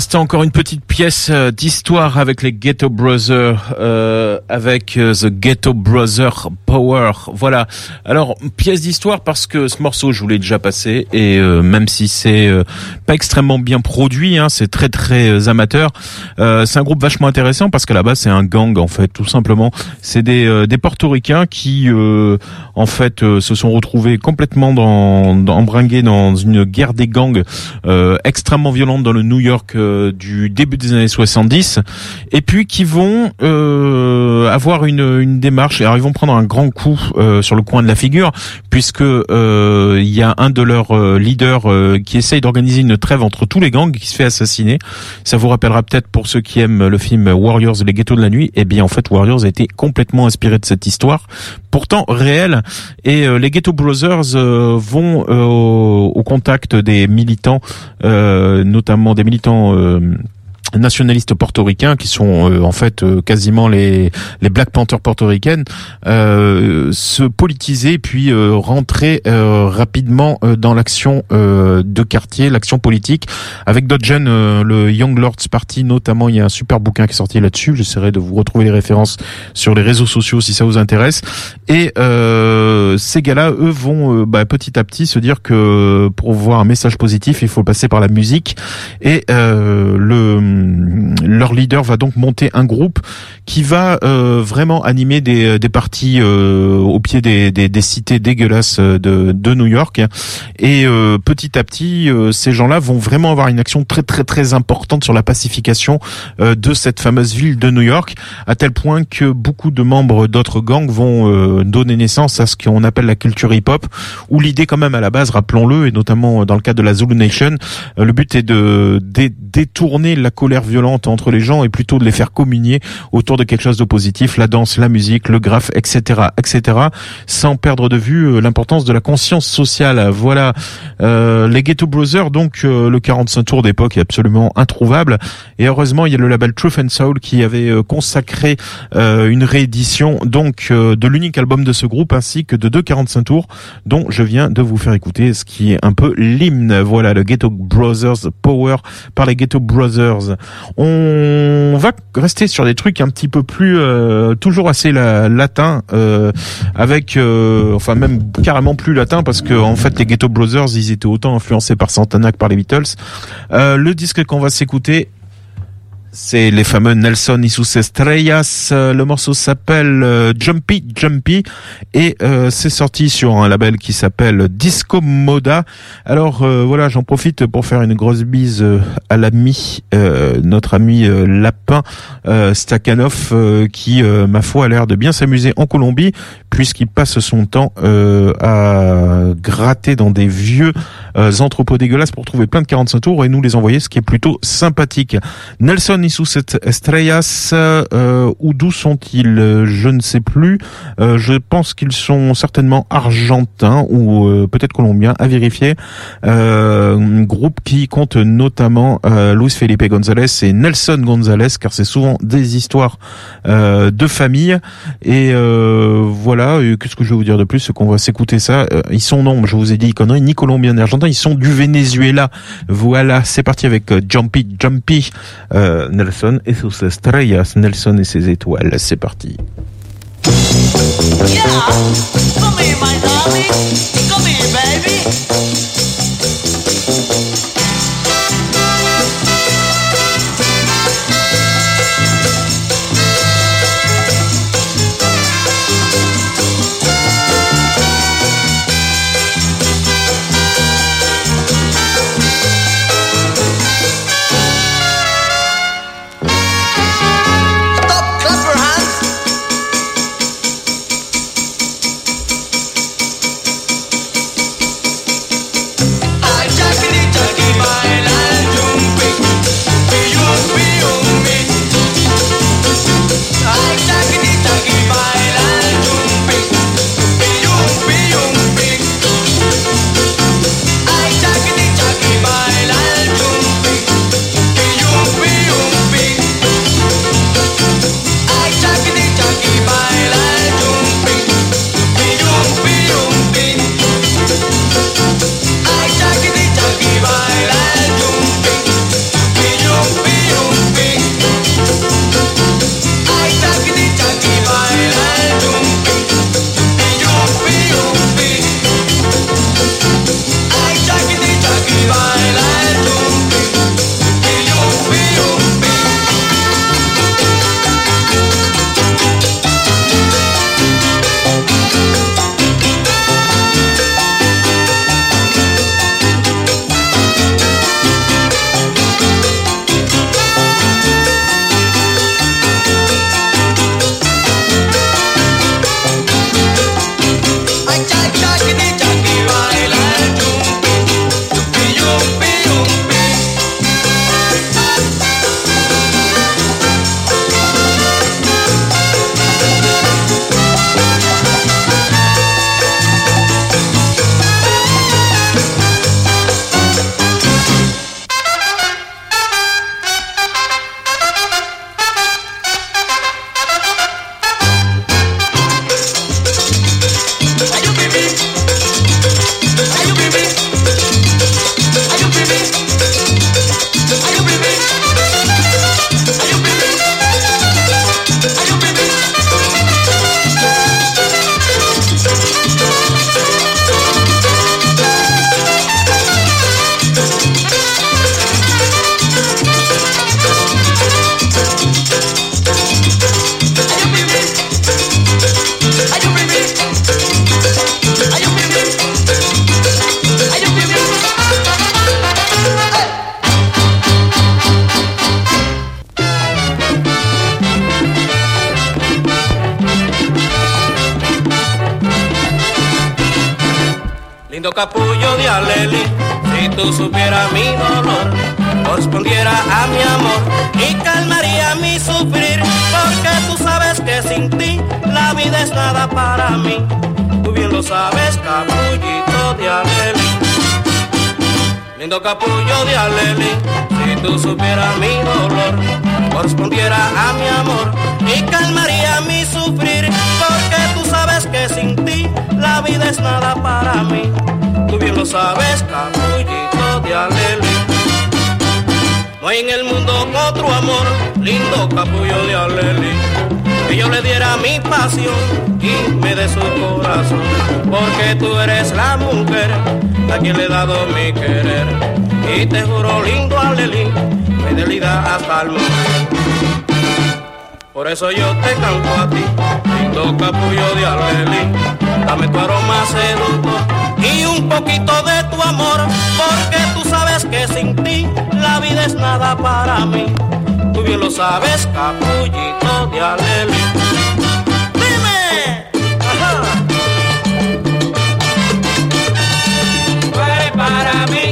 l'instant encore une petite pièce euh, d'histoire avec les Ghetto Brothers, euh, avec euh, The Ghetto Brothers Power. Voilà. Alors pièce d'histoire parce que ce morceau je vous l'ai déjà passé et euh, même si c'est euh, pas extrêmement bien produit, hein, c'est très très euh, amateur. euh, c'est un groupe vachement intéressant parce qu'à la base c'est un gang en fait tout simplement. C'est des euh, des Portoricains qui euh, en fait se sont retrouvés complètement dans, dans embringués dans une guerre des gangs extrêmement violente dans le New York du début des années 70 et puis qui vont avoir une, une démarche alors ils vont prendre un grand grand coup euh, sur le coin de la figure, puisque euh, il y a un de leurs euh, leaders qui essaye d'organiser une trêve entre tous les gangs qui se fait assassiner. Ça vous rappellera peut-être pour ceux qui aiment le film Warriors, les ghettos de la nuit. Eh bien, en fait, Warriors a été complètement inspiré de cette histoire, pourtant réelle. Et les Ghetto Brothers vont au, contact des militants, notamment des militants. Nationalistes portoricains qui sont euh, en fait euh, quasiment les les Black Panthers portoricaines euh, se politiser puis euh, rentrer euh, rapidement euh, dans l'action de quartier, l'action politique. Avec d'autres jeunes le Young Lords Party notamment il y a un super bouquin qui est sorti là-dessus. J'essaierai de vous retrouver les références sur les réseaux sociaux si ça vous intéresse. Et ces gars-là eux vont bah, petit à petit se dire que pour voir un message positif il faut passer par la musique. Et le leur leader va donc monter un groupe qui va euh, vraiment animer des, des parties euh, au pied des, des, des cités dégueulasses de, de New York. Et euh, petit à petit euh, ces gens-là vont vraiment avoir une action très très très importante sur la pacification euh, de cette fameuse ville de New York à tel point que beaucoup de membres d'autres gangs vont euh, donner naissance à ce qu'on appelle la culture hip-hop où l'idée quand même à la base rappelons-le et notamment dans le cas de la Zulu Nation euh, le but est de dé- détourner la colère violente entre les gens et plutôt de les faire communier autour de quelque chose de positif, la danse, la musique, le graphe, etc., etc., sans perdre de vue euh, l'importance de la conscience sociale. Voilà, Euh, les Ghetto Brothers, donc euh, le 45 tours d'époque est absolument introuvable. Et heureusement, il y a le label Truth and Soul qui avait euh, consacré euh, une réédition donc euh, de l'unique album de ce groupe ainsi que de deux 45 tours dont je viens de vous faire écouter, ce qui est un peu l'hymne. Voilà, le Ghetto Brothers Power par les Ghetto Brothers. On va rester sur des trucs un petit peu plus, euh, toujours assez la, latin, euh, avec, euh, enfin même carrément plus latin parce que en fait les Ghetto Brothers ils étaient autant influencés par Santana que par les Beatles. Le disque qu'on va s'écouter. C'est les fameux Nelson y sus estrellas. Euh, Le morceau s'appelle euh, Jumpy Jumpy et euh, c'est sorti sur un label qui s'appelle Disco Moda. Alors euh, voilà, j'en profite pour faire une grosse bise à l'ami, notre ami Lapin Stakhanov, qui, ma foi, a l'air de bien s'amuser en Colombie puisqu'il passe son temps à gratter dans des vieux entrepôts dégueulasses pour trouver plein de 45 tours et nous les envoyer, ce qui est plutôt sympathique. Nelson sus estrellas, euh, où d'où sont-ils Euh, Je ne sais plus. Euh, je pense qu'ils sont certainement argentins ou euh, peut-être colombiens, à vérifier. Un groupe qui compte notamment Luis Felipe González et Nelson González, car c'est souvent des histoires de famille. Et voilà, qu'est-ce que je vais vous dire de plus C'est qu'on va s'écouter ça. Ils sont non, je vous ai dit conneries, ni colombiens ni argentins, ils sont du Venezuela. Voilà, c'est parti avec Jumpy Jumpy. Nelson et sus estrellas, Nelson et ses étoiles. C'est parti. Por eso yo te canto a ti, lindo capullo de Aleli, dame tu aroma seductor y un poquito de tu amor, porque tú sabes que sin ti la vida es nada para mí. Tú bien lo sabes, capullito de eres para mí,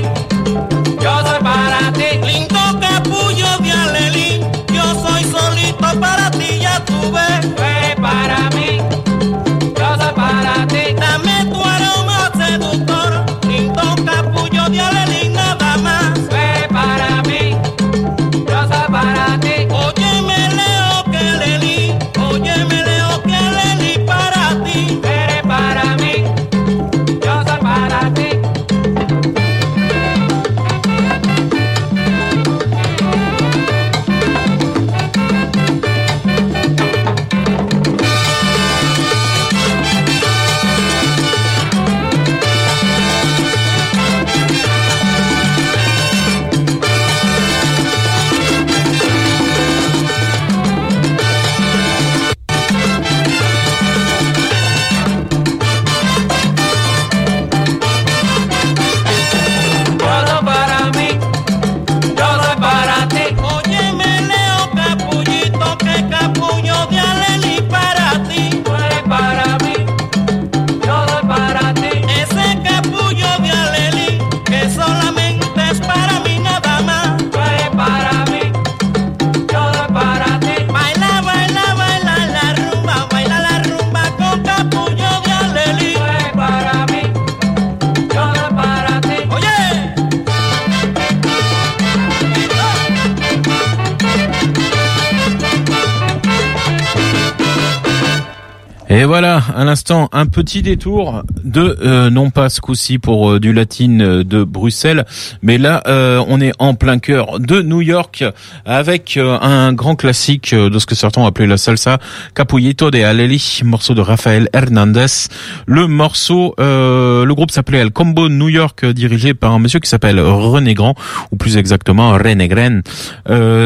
voilà, à l'instant, un petit détour de, euh, non pas ce coup-ci pour euh, du latine euh, de Bruxelles, mais là, on est en plein cœur de New York avec un grand classique de ce que certains ont appelé la salsa, Capullito de Aleli, morceau de Rafael Hernandez. Le morceau, le groupe s'appelait El Combo New York, dirigé par un monsieur qui s'appelle René Grand, ou plus exactement René Gren,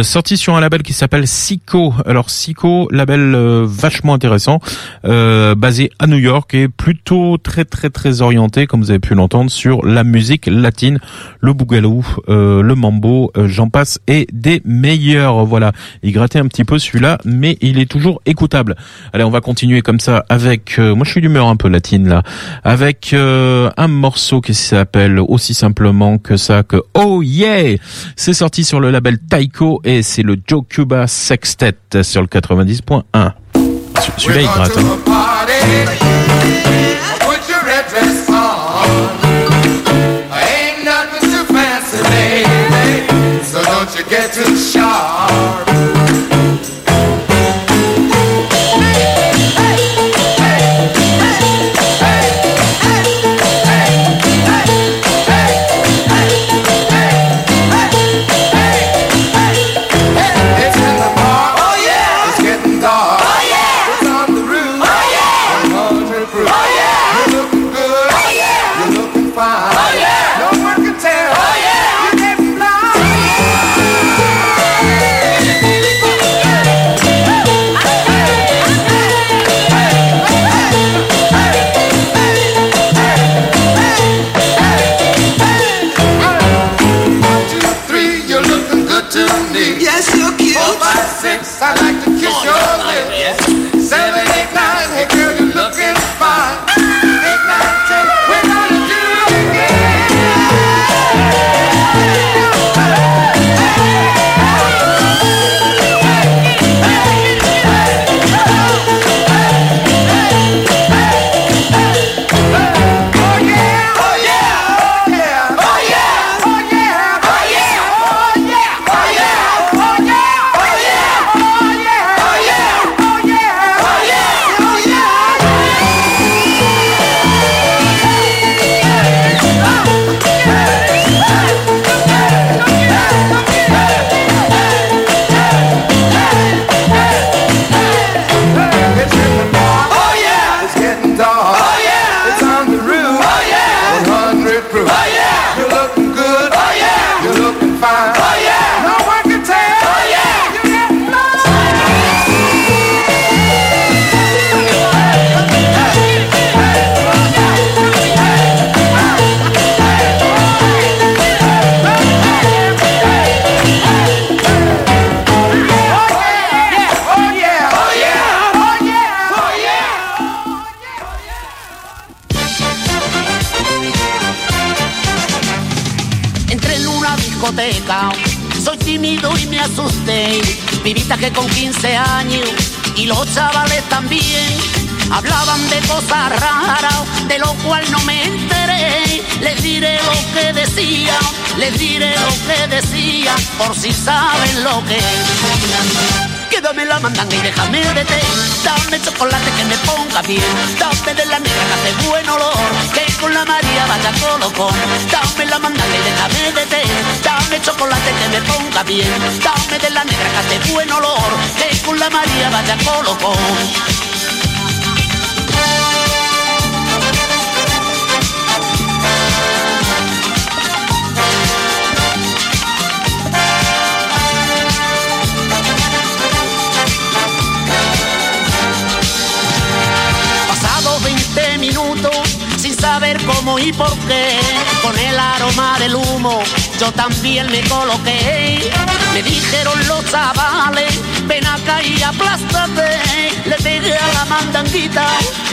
sorti sur un label qui s'appelle Sico. Alors Sico, label vachement intéressant, basé à New York et plutôt très très très orienté, comme vous avez pu l'entendre, sur la musique latine, le bougalou, euh, le mambo, euh, j'en passe, et des meilleurs. Voilà, il grattait un petit peu celui-là, mais il est toujours écoutable. Allez, on va continuer comme ça avec, euh, moi je suis d'humeur un peu latine là, avec euh, un morceau qui s'appelle aussi simplement que ça que Oh Yeah C'est sorti sur le label Taiko et c'est le Joe Cuba Sextet sur le 90.1. Ce- Celui-là il gratte. hein. Get too sharp. Hablaban de cosas raras, de lo cual no me enteré. Les diré lo que decía, les diré lo que decía, por si saben lo que es. Quédame la mandanga y déjame de té. Dame chocolate que me ponga bien. Dame de la negra que hace buen olor. Que con la María vaya colocón. Dame la mandanga y déjame de té. Dame chocolate que me ponga bien. Dame de la negra que hace buen olor. Que con la María vaya colocón. 20 minutos sin saber cómo y por qué, con el aroma del humo yo también me coloqué. Me dijeron los chavales, ven acá y aplástate. Le pegué a la mandanguita,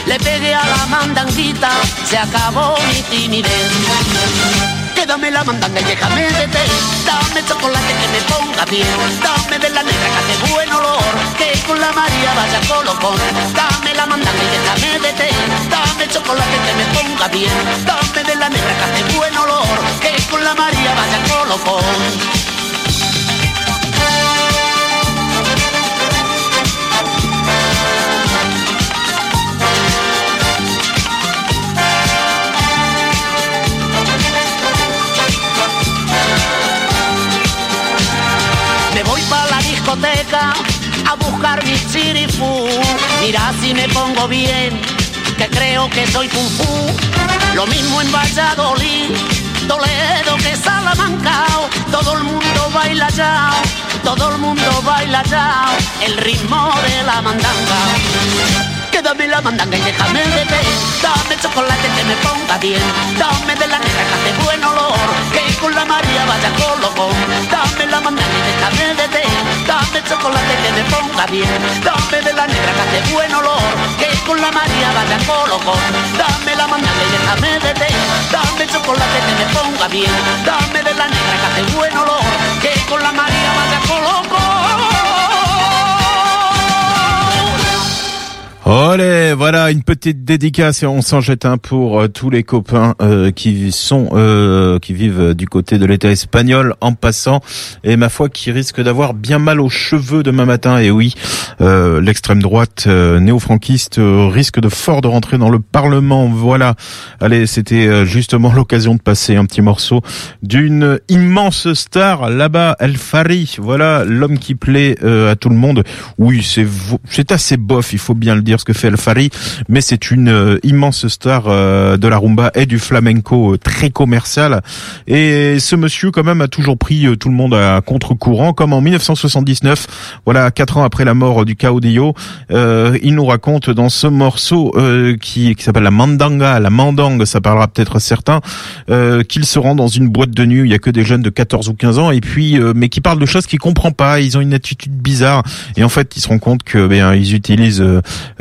le pegué a la mandanguita, se acabó mi timidez. Quédame la mandanga y déjame de té. Dame chocolate que me ponga bien. Dame de la negra que hace buen olor. Que con la María vaya colocón. Dame la mandanga y déjame de té. Dame chocolate que me ponga bien. Dame de la negra que hace buen olor. Que con la María vaya colocón. A buscar mi chirifú. Mira si me pongo bien, que creo que soy kung fu. Lo mismo en Valladolid, Toledo que Salamanca. Todo el mundo baila ya, todo el mundo baila ya. El ritmo de la mandanga. Quédame la mandanga y déjame de té. Dame chocolate que me ponga bien. Dame de la negra que hace buen olor. Que con la María vaya colocón. Dame la mandanga y déjame de té. Dame chocolate que me ponga bien. Dame de la negra que hace buen olor. Que con la María vaya colocón. Dame la mandanga y déjame de té. Dame chocolate que me ponga bien. Dame de la negra que hace buen olor. Que con la María vaya colocón. Olé, voilà une petite dédicace et on s'en jette un pour euh, tous les copains euh, qui sont euh, qui vivent du côté de l'État espagnol en passant. Et ma foi qui risquent d'avoir bien mal aux cheveux demain matin. Et oui l'extrême droite néo-franquiste risque de fort de rentrer dans le Parlement. Voilà. Allez c'était justement l'occasion de passer un petit morceau d'une immense star là-bas El Fari. Voilà l'homme qui plaît à tout le monde. Oui c'est c'est assez bof il faut bien le dire ce que fait El Fari mais c'est une euh, immense star euh, de la rumba et du flamenco euh, très commercial. Et ce monsieur quand même a toujours pris tout le monde à contre-courant comme en 1979 voilà quatre ans après la mort du Caudillo euh, il nous raconte dans ce morceau euh, qui, qui s'appelle la mandanga la mandang ça parlera peut-être à certains euh, qu'il se rend dans une boîte de nuit il y a que des jeunes de 14 ou 15 ans et puis mais qui parlent de choses qu'il comprend pas ils ont une attitude bizarre et en fait ils se rendent compte que ben ils utilisent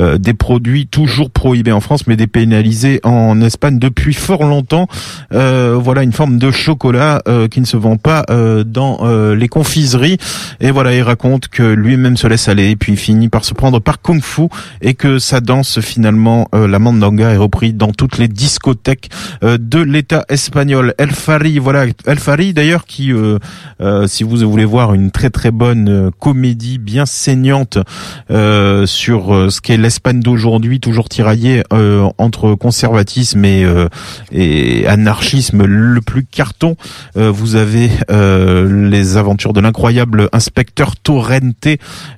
euh, des produits toujours prohibés en France mais dépénalisés en Espagne depuis fort longtemps. Euh, voilà une forme de chocolat euh, qui ne se vend pas euh, dans euh, les confiseries. Et voilà il raconte que lui-même se laisse aller puis il finit par se prendre par kung fu et que sa danse finalement la mandanga est reprise dans toutes les discothèques de l'État espagnol. El Fari voilà. El Fari d'ailleurs qui si vous voulez voir une très très bonne comédie bien saignante sur ce qu'est l'Espagne d'aujourd'hui toujours tiraillée euh, entre conservatisme et, euh, et anarchisme le plus carton. Euh, vous avez euh, les aventures de l'incroyable inspecteur Torrente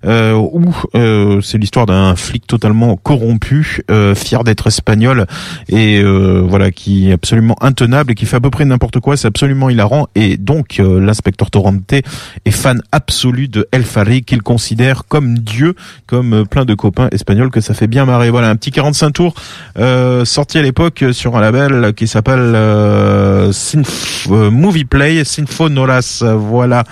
euh, où euh, c'est l'histoire d'un flic totalement corrompu fier d'être espagnol et voilà qui est absolument intenable et qui fait à peu près n'importe quoi. C'est absolument hilarant. Et donc l'inspecteur Torrente est fan absolu de El Fari qu'il considère comme dieu comme plein de copains espagnols que ça ça fait bien marrer. Voilà, un petit 45 tours euh, sorti à l'époque sur un label qui s'appelle euh, euh, Movie Play, Symphonoras. Voilà,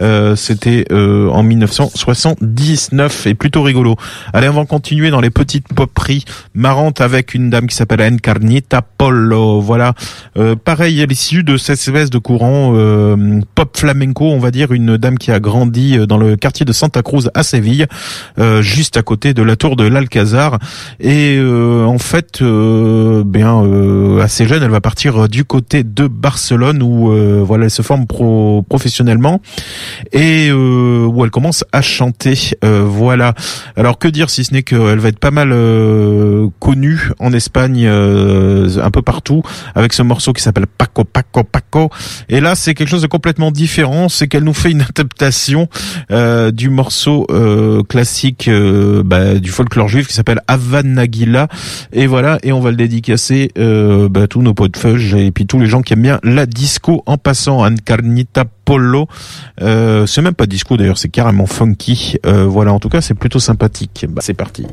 Euh, c'était euh, en 1979 et plutôt rigolo. Allez, on va continuer dans les petites poperies marrantes avec une dame qui s'appelle Encarnita Polo. Voilà, pareil, elle est issue de cette espèce de courant pop flamenco, on va dire, une dame qui a grandi dans le quartier de Santa Cruz à Séville, juste à côté de la tour de l'Alcazar. Et euh, en fait, euh, bien euh, assez jeune, elle va partir du côté de Barcelone où euh, voilà, elle se forme pro professionnellement et euh, où elle commence à chanter. Euh, voilà. Alors que dire si ce n'est qu'elle va être pas mal euh, connue en Espagne, euh, un peu partout, avec ce morceau qui s'appelle Paco Paco Paco. Et là, c'est quelque chose de complètement différent. C'est qu'elle nous fait une adaptation euh, du morceau euh, classique euh, bah, du folklore juif qui s'appelle Havanagila. Et voilà. Et on va le dédicacer euh, bah, tous nos potes de et puis tous les gens qui aiment bien la disco en passant à Carnita Polo. Euh, c'est même pas disco d'ailleurs, c'est carrément funky. Euh, voilà, en tout cas, c'est plutôt sympathique. Bah, c'est parti.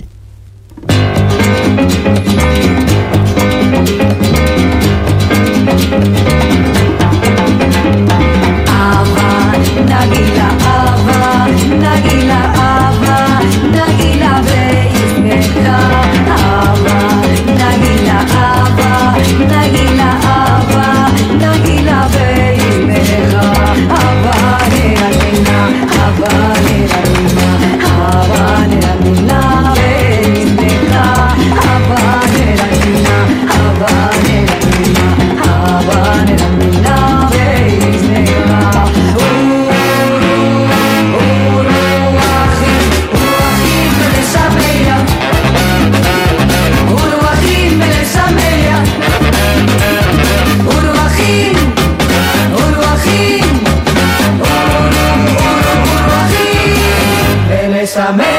Bésame.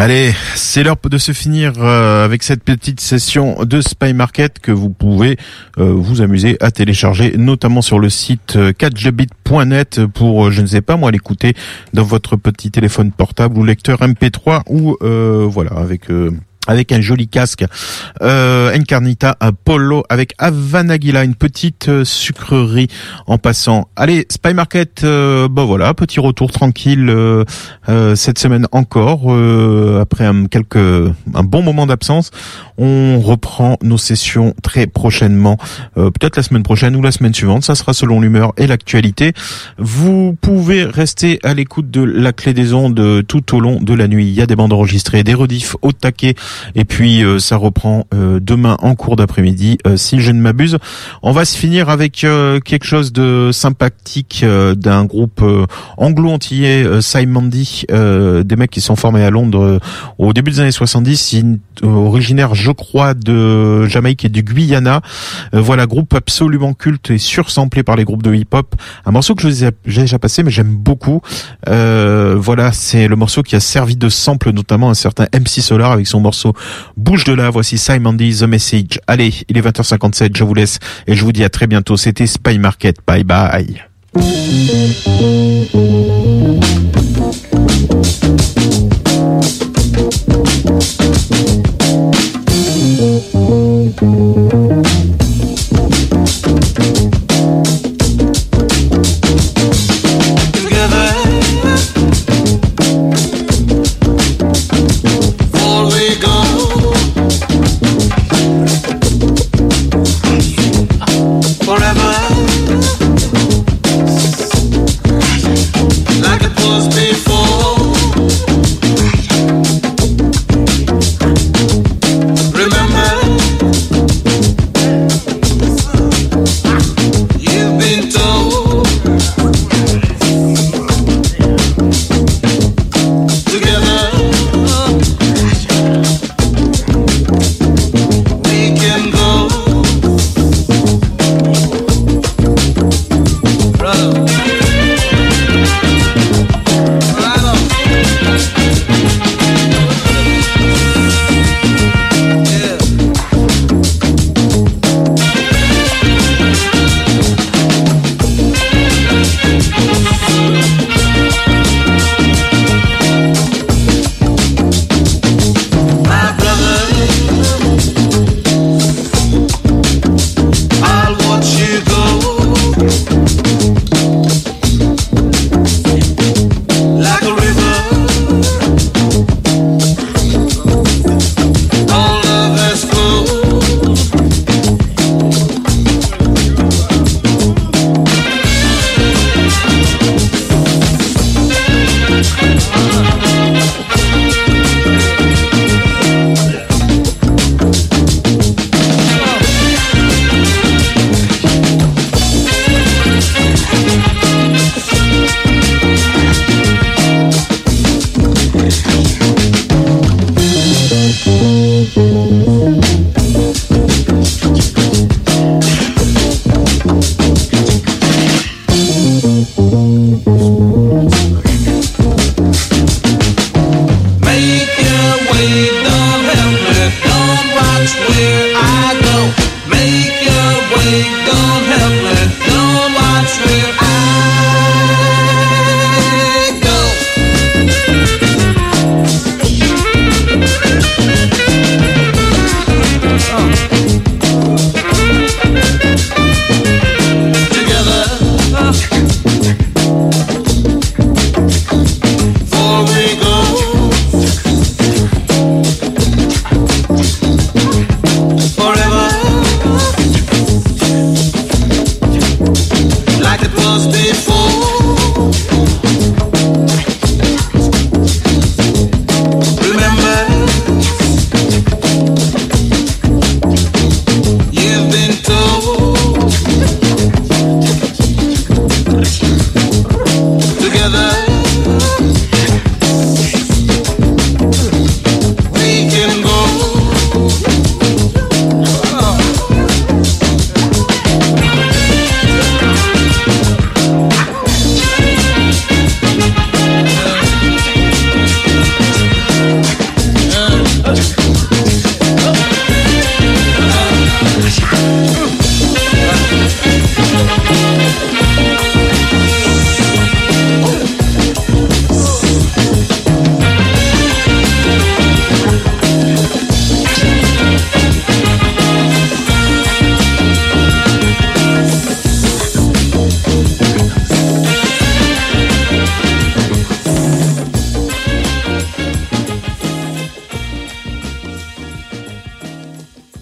Allez, c'est l'heure de se finir euh, avec cette petite session de Spy Market que vous pouvez euh, vous amuser à télécharger, notamment sur le site euh, 4gbit.net pour, euh, je ne sais pas moi, l'écouter dans votre petit téléphone portable ou lecteur MP3 ou voilà avec. Avec un joli casque. Euh, Encarnita Apollo avec Havanagila, une petite euh, sucrerie en passant. Allez, Spy Market, euh, bon voilà, petit retour tranquille euh, euh, cette semaine encore. euh, après un, quelques, un bon moment d'absence, on reprend nos sessions très prochainement, peut-être la semaine prochaine ou la semaine suivante. Ça sera selon l'humeur et l'actualité. Vous pouvez rester à l'écoute de la clé des ondes tout au long de la nuit. Il y a des bandes enregistrées, des rediffs au taquet Et puis euh, ça reprend euh, demain en cours d'après-midi, euh, si je ne m'abuse. On va se finir avec quelque chose de sympathique d'un groupe anglo-antillais, euh, des mecs qui sont formés à Londres au début des années 70, une- euh, originaire, je crois, de Jamaïque et du Guyana. Voilà, groupe absolument culte et sursamplé par les groupes de hip-hop. Un morceau que j'ai déjà passé, mais j'aime beaucoup. Euh, voilà, c'est le morceau qui a servi de sample notamment un certain MC Solar avec son morceau Bouge de là. Voici Simon D, The Message. Allez, il est 20h57, je vous laisse et je vous dis à très bientôt. C'était Spy Market. Bye bye.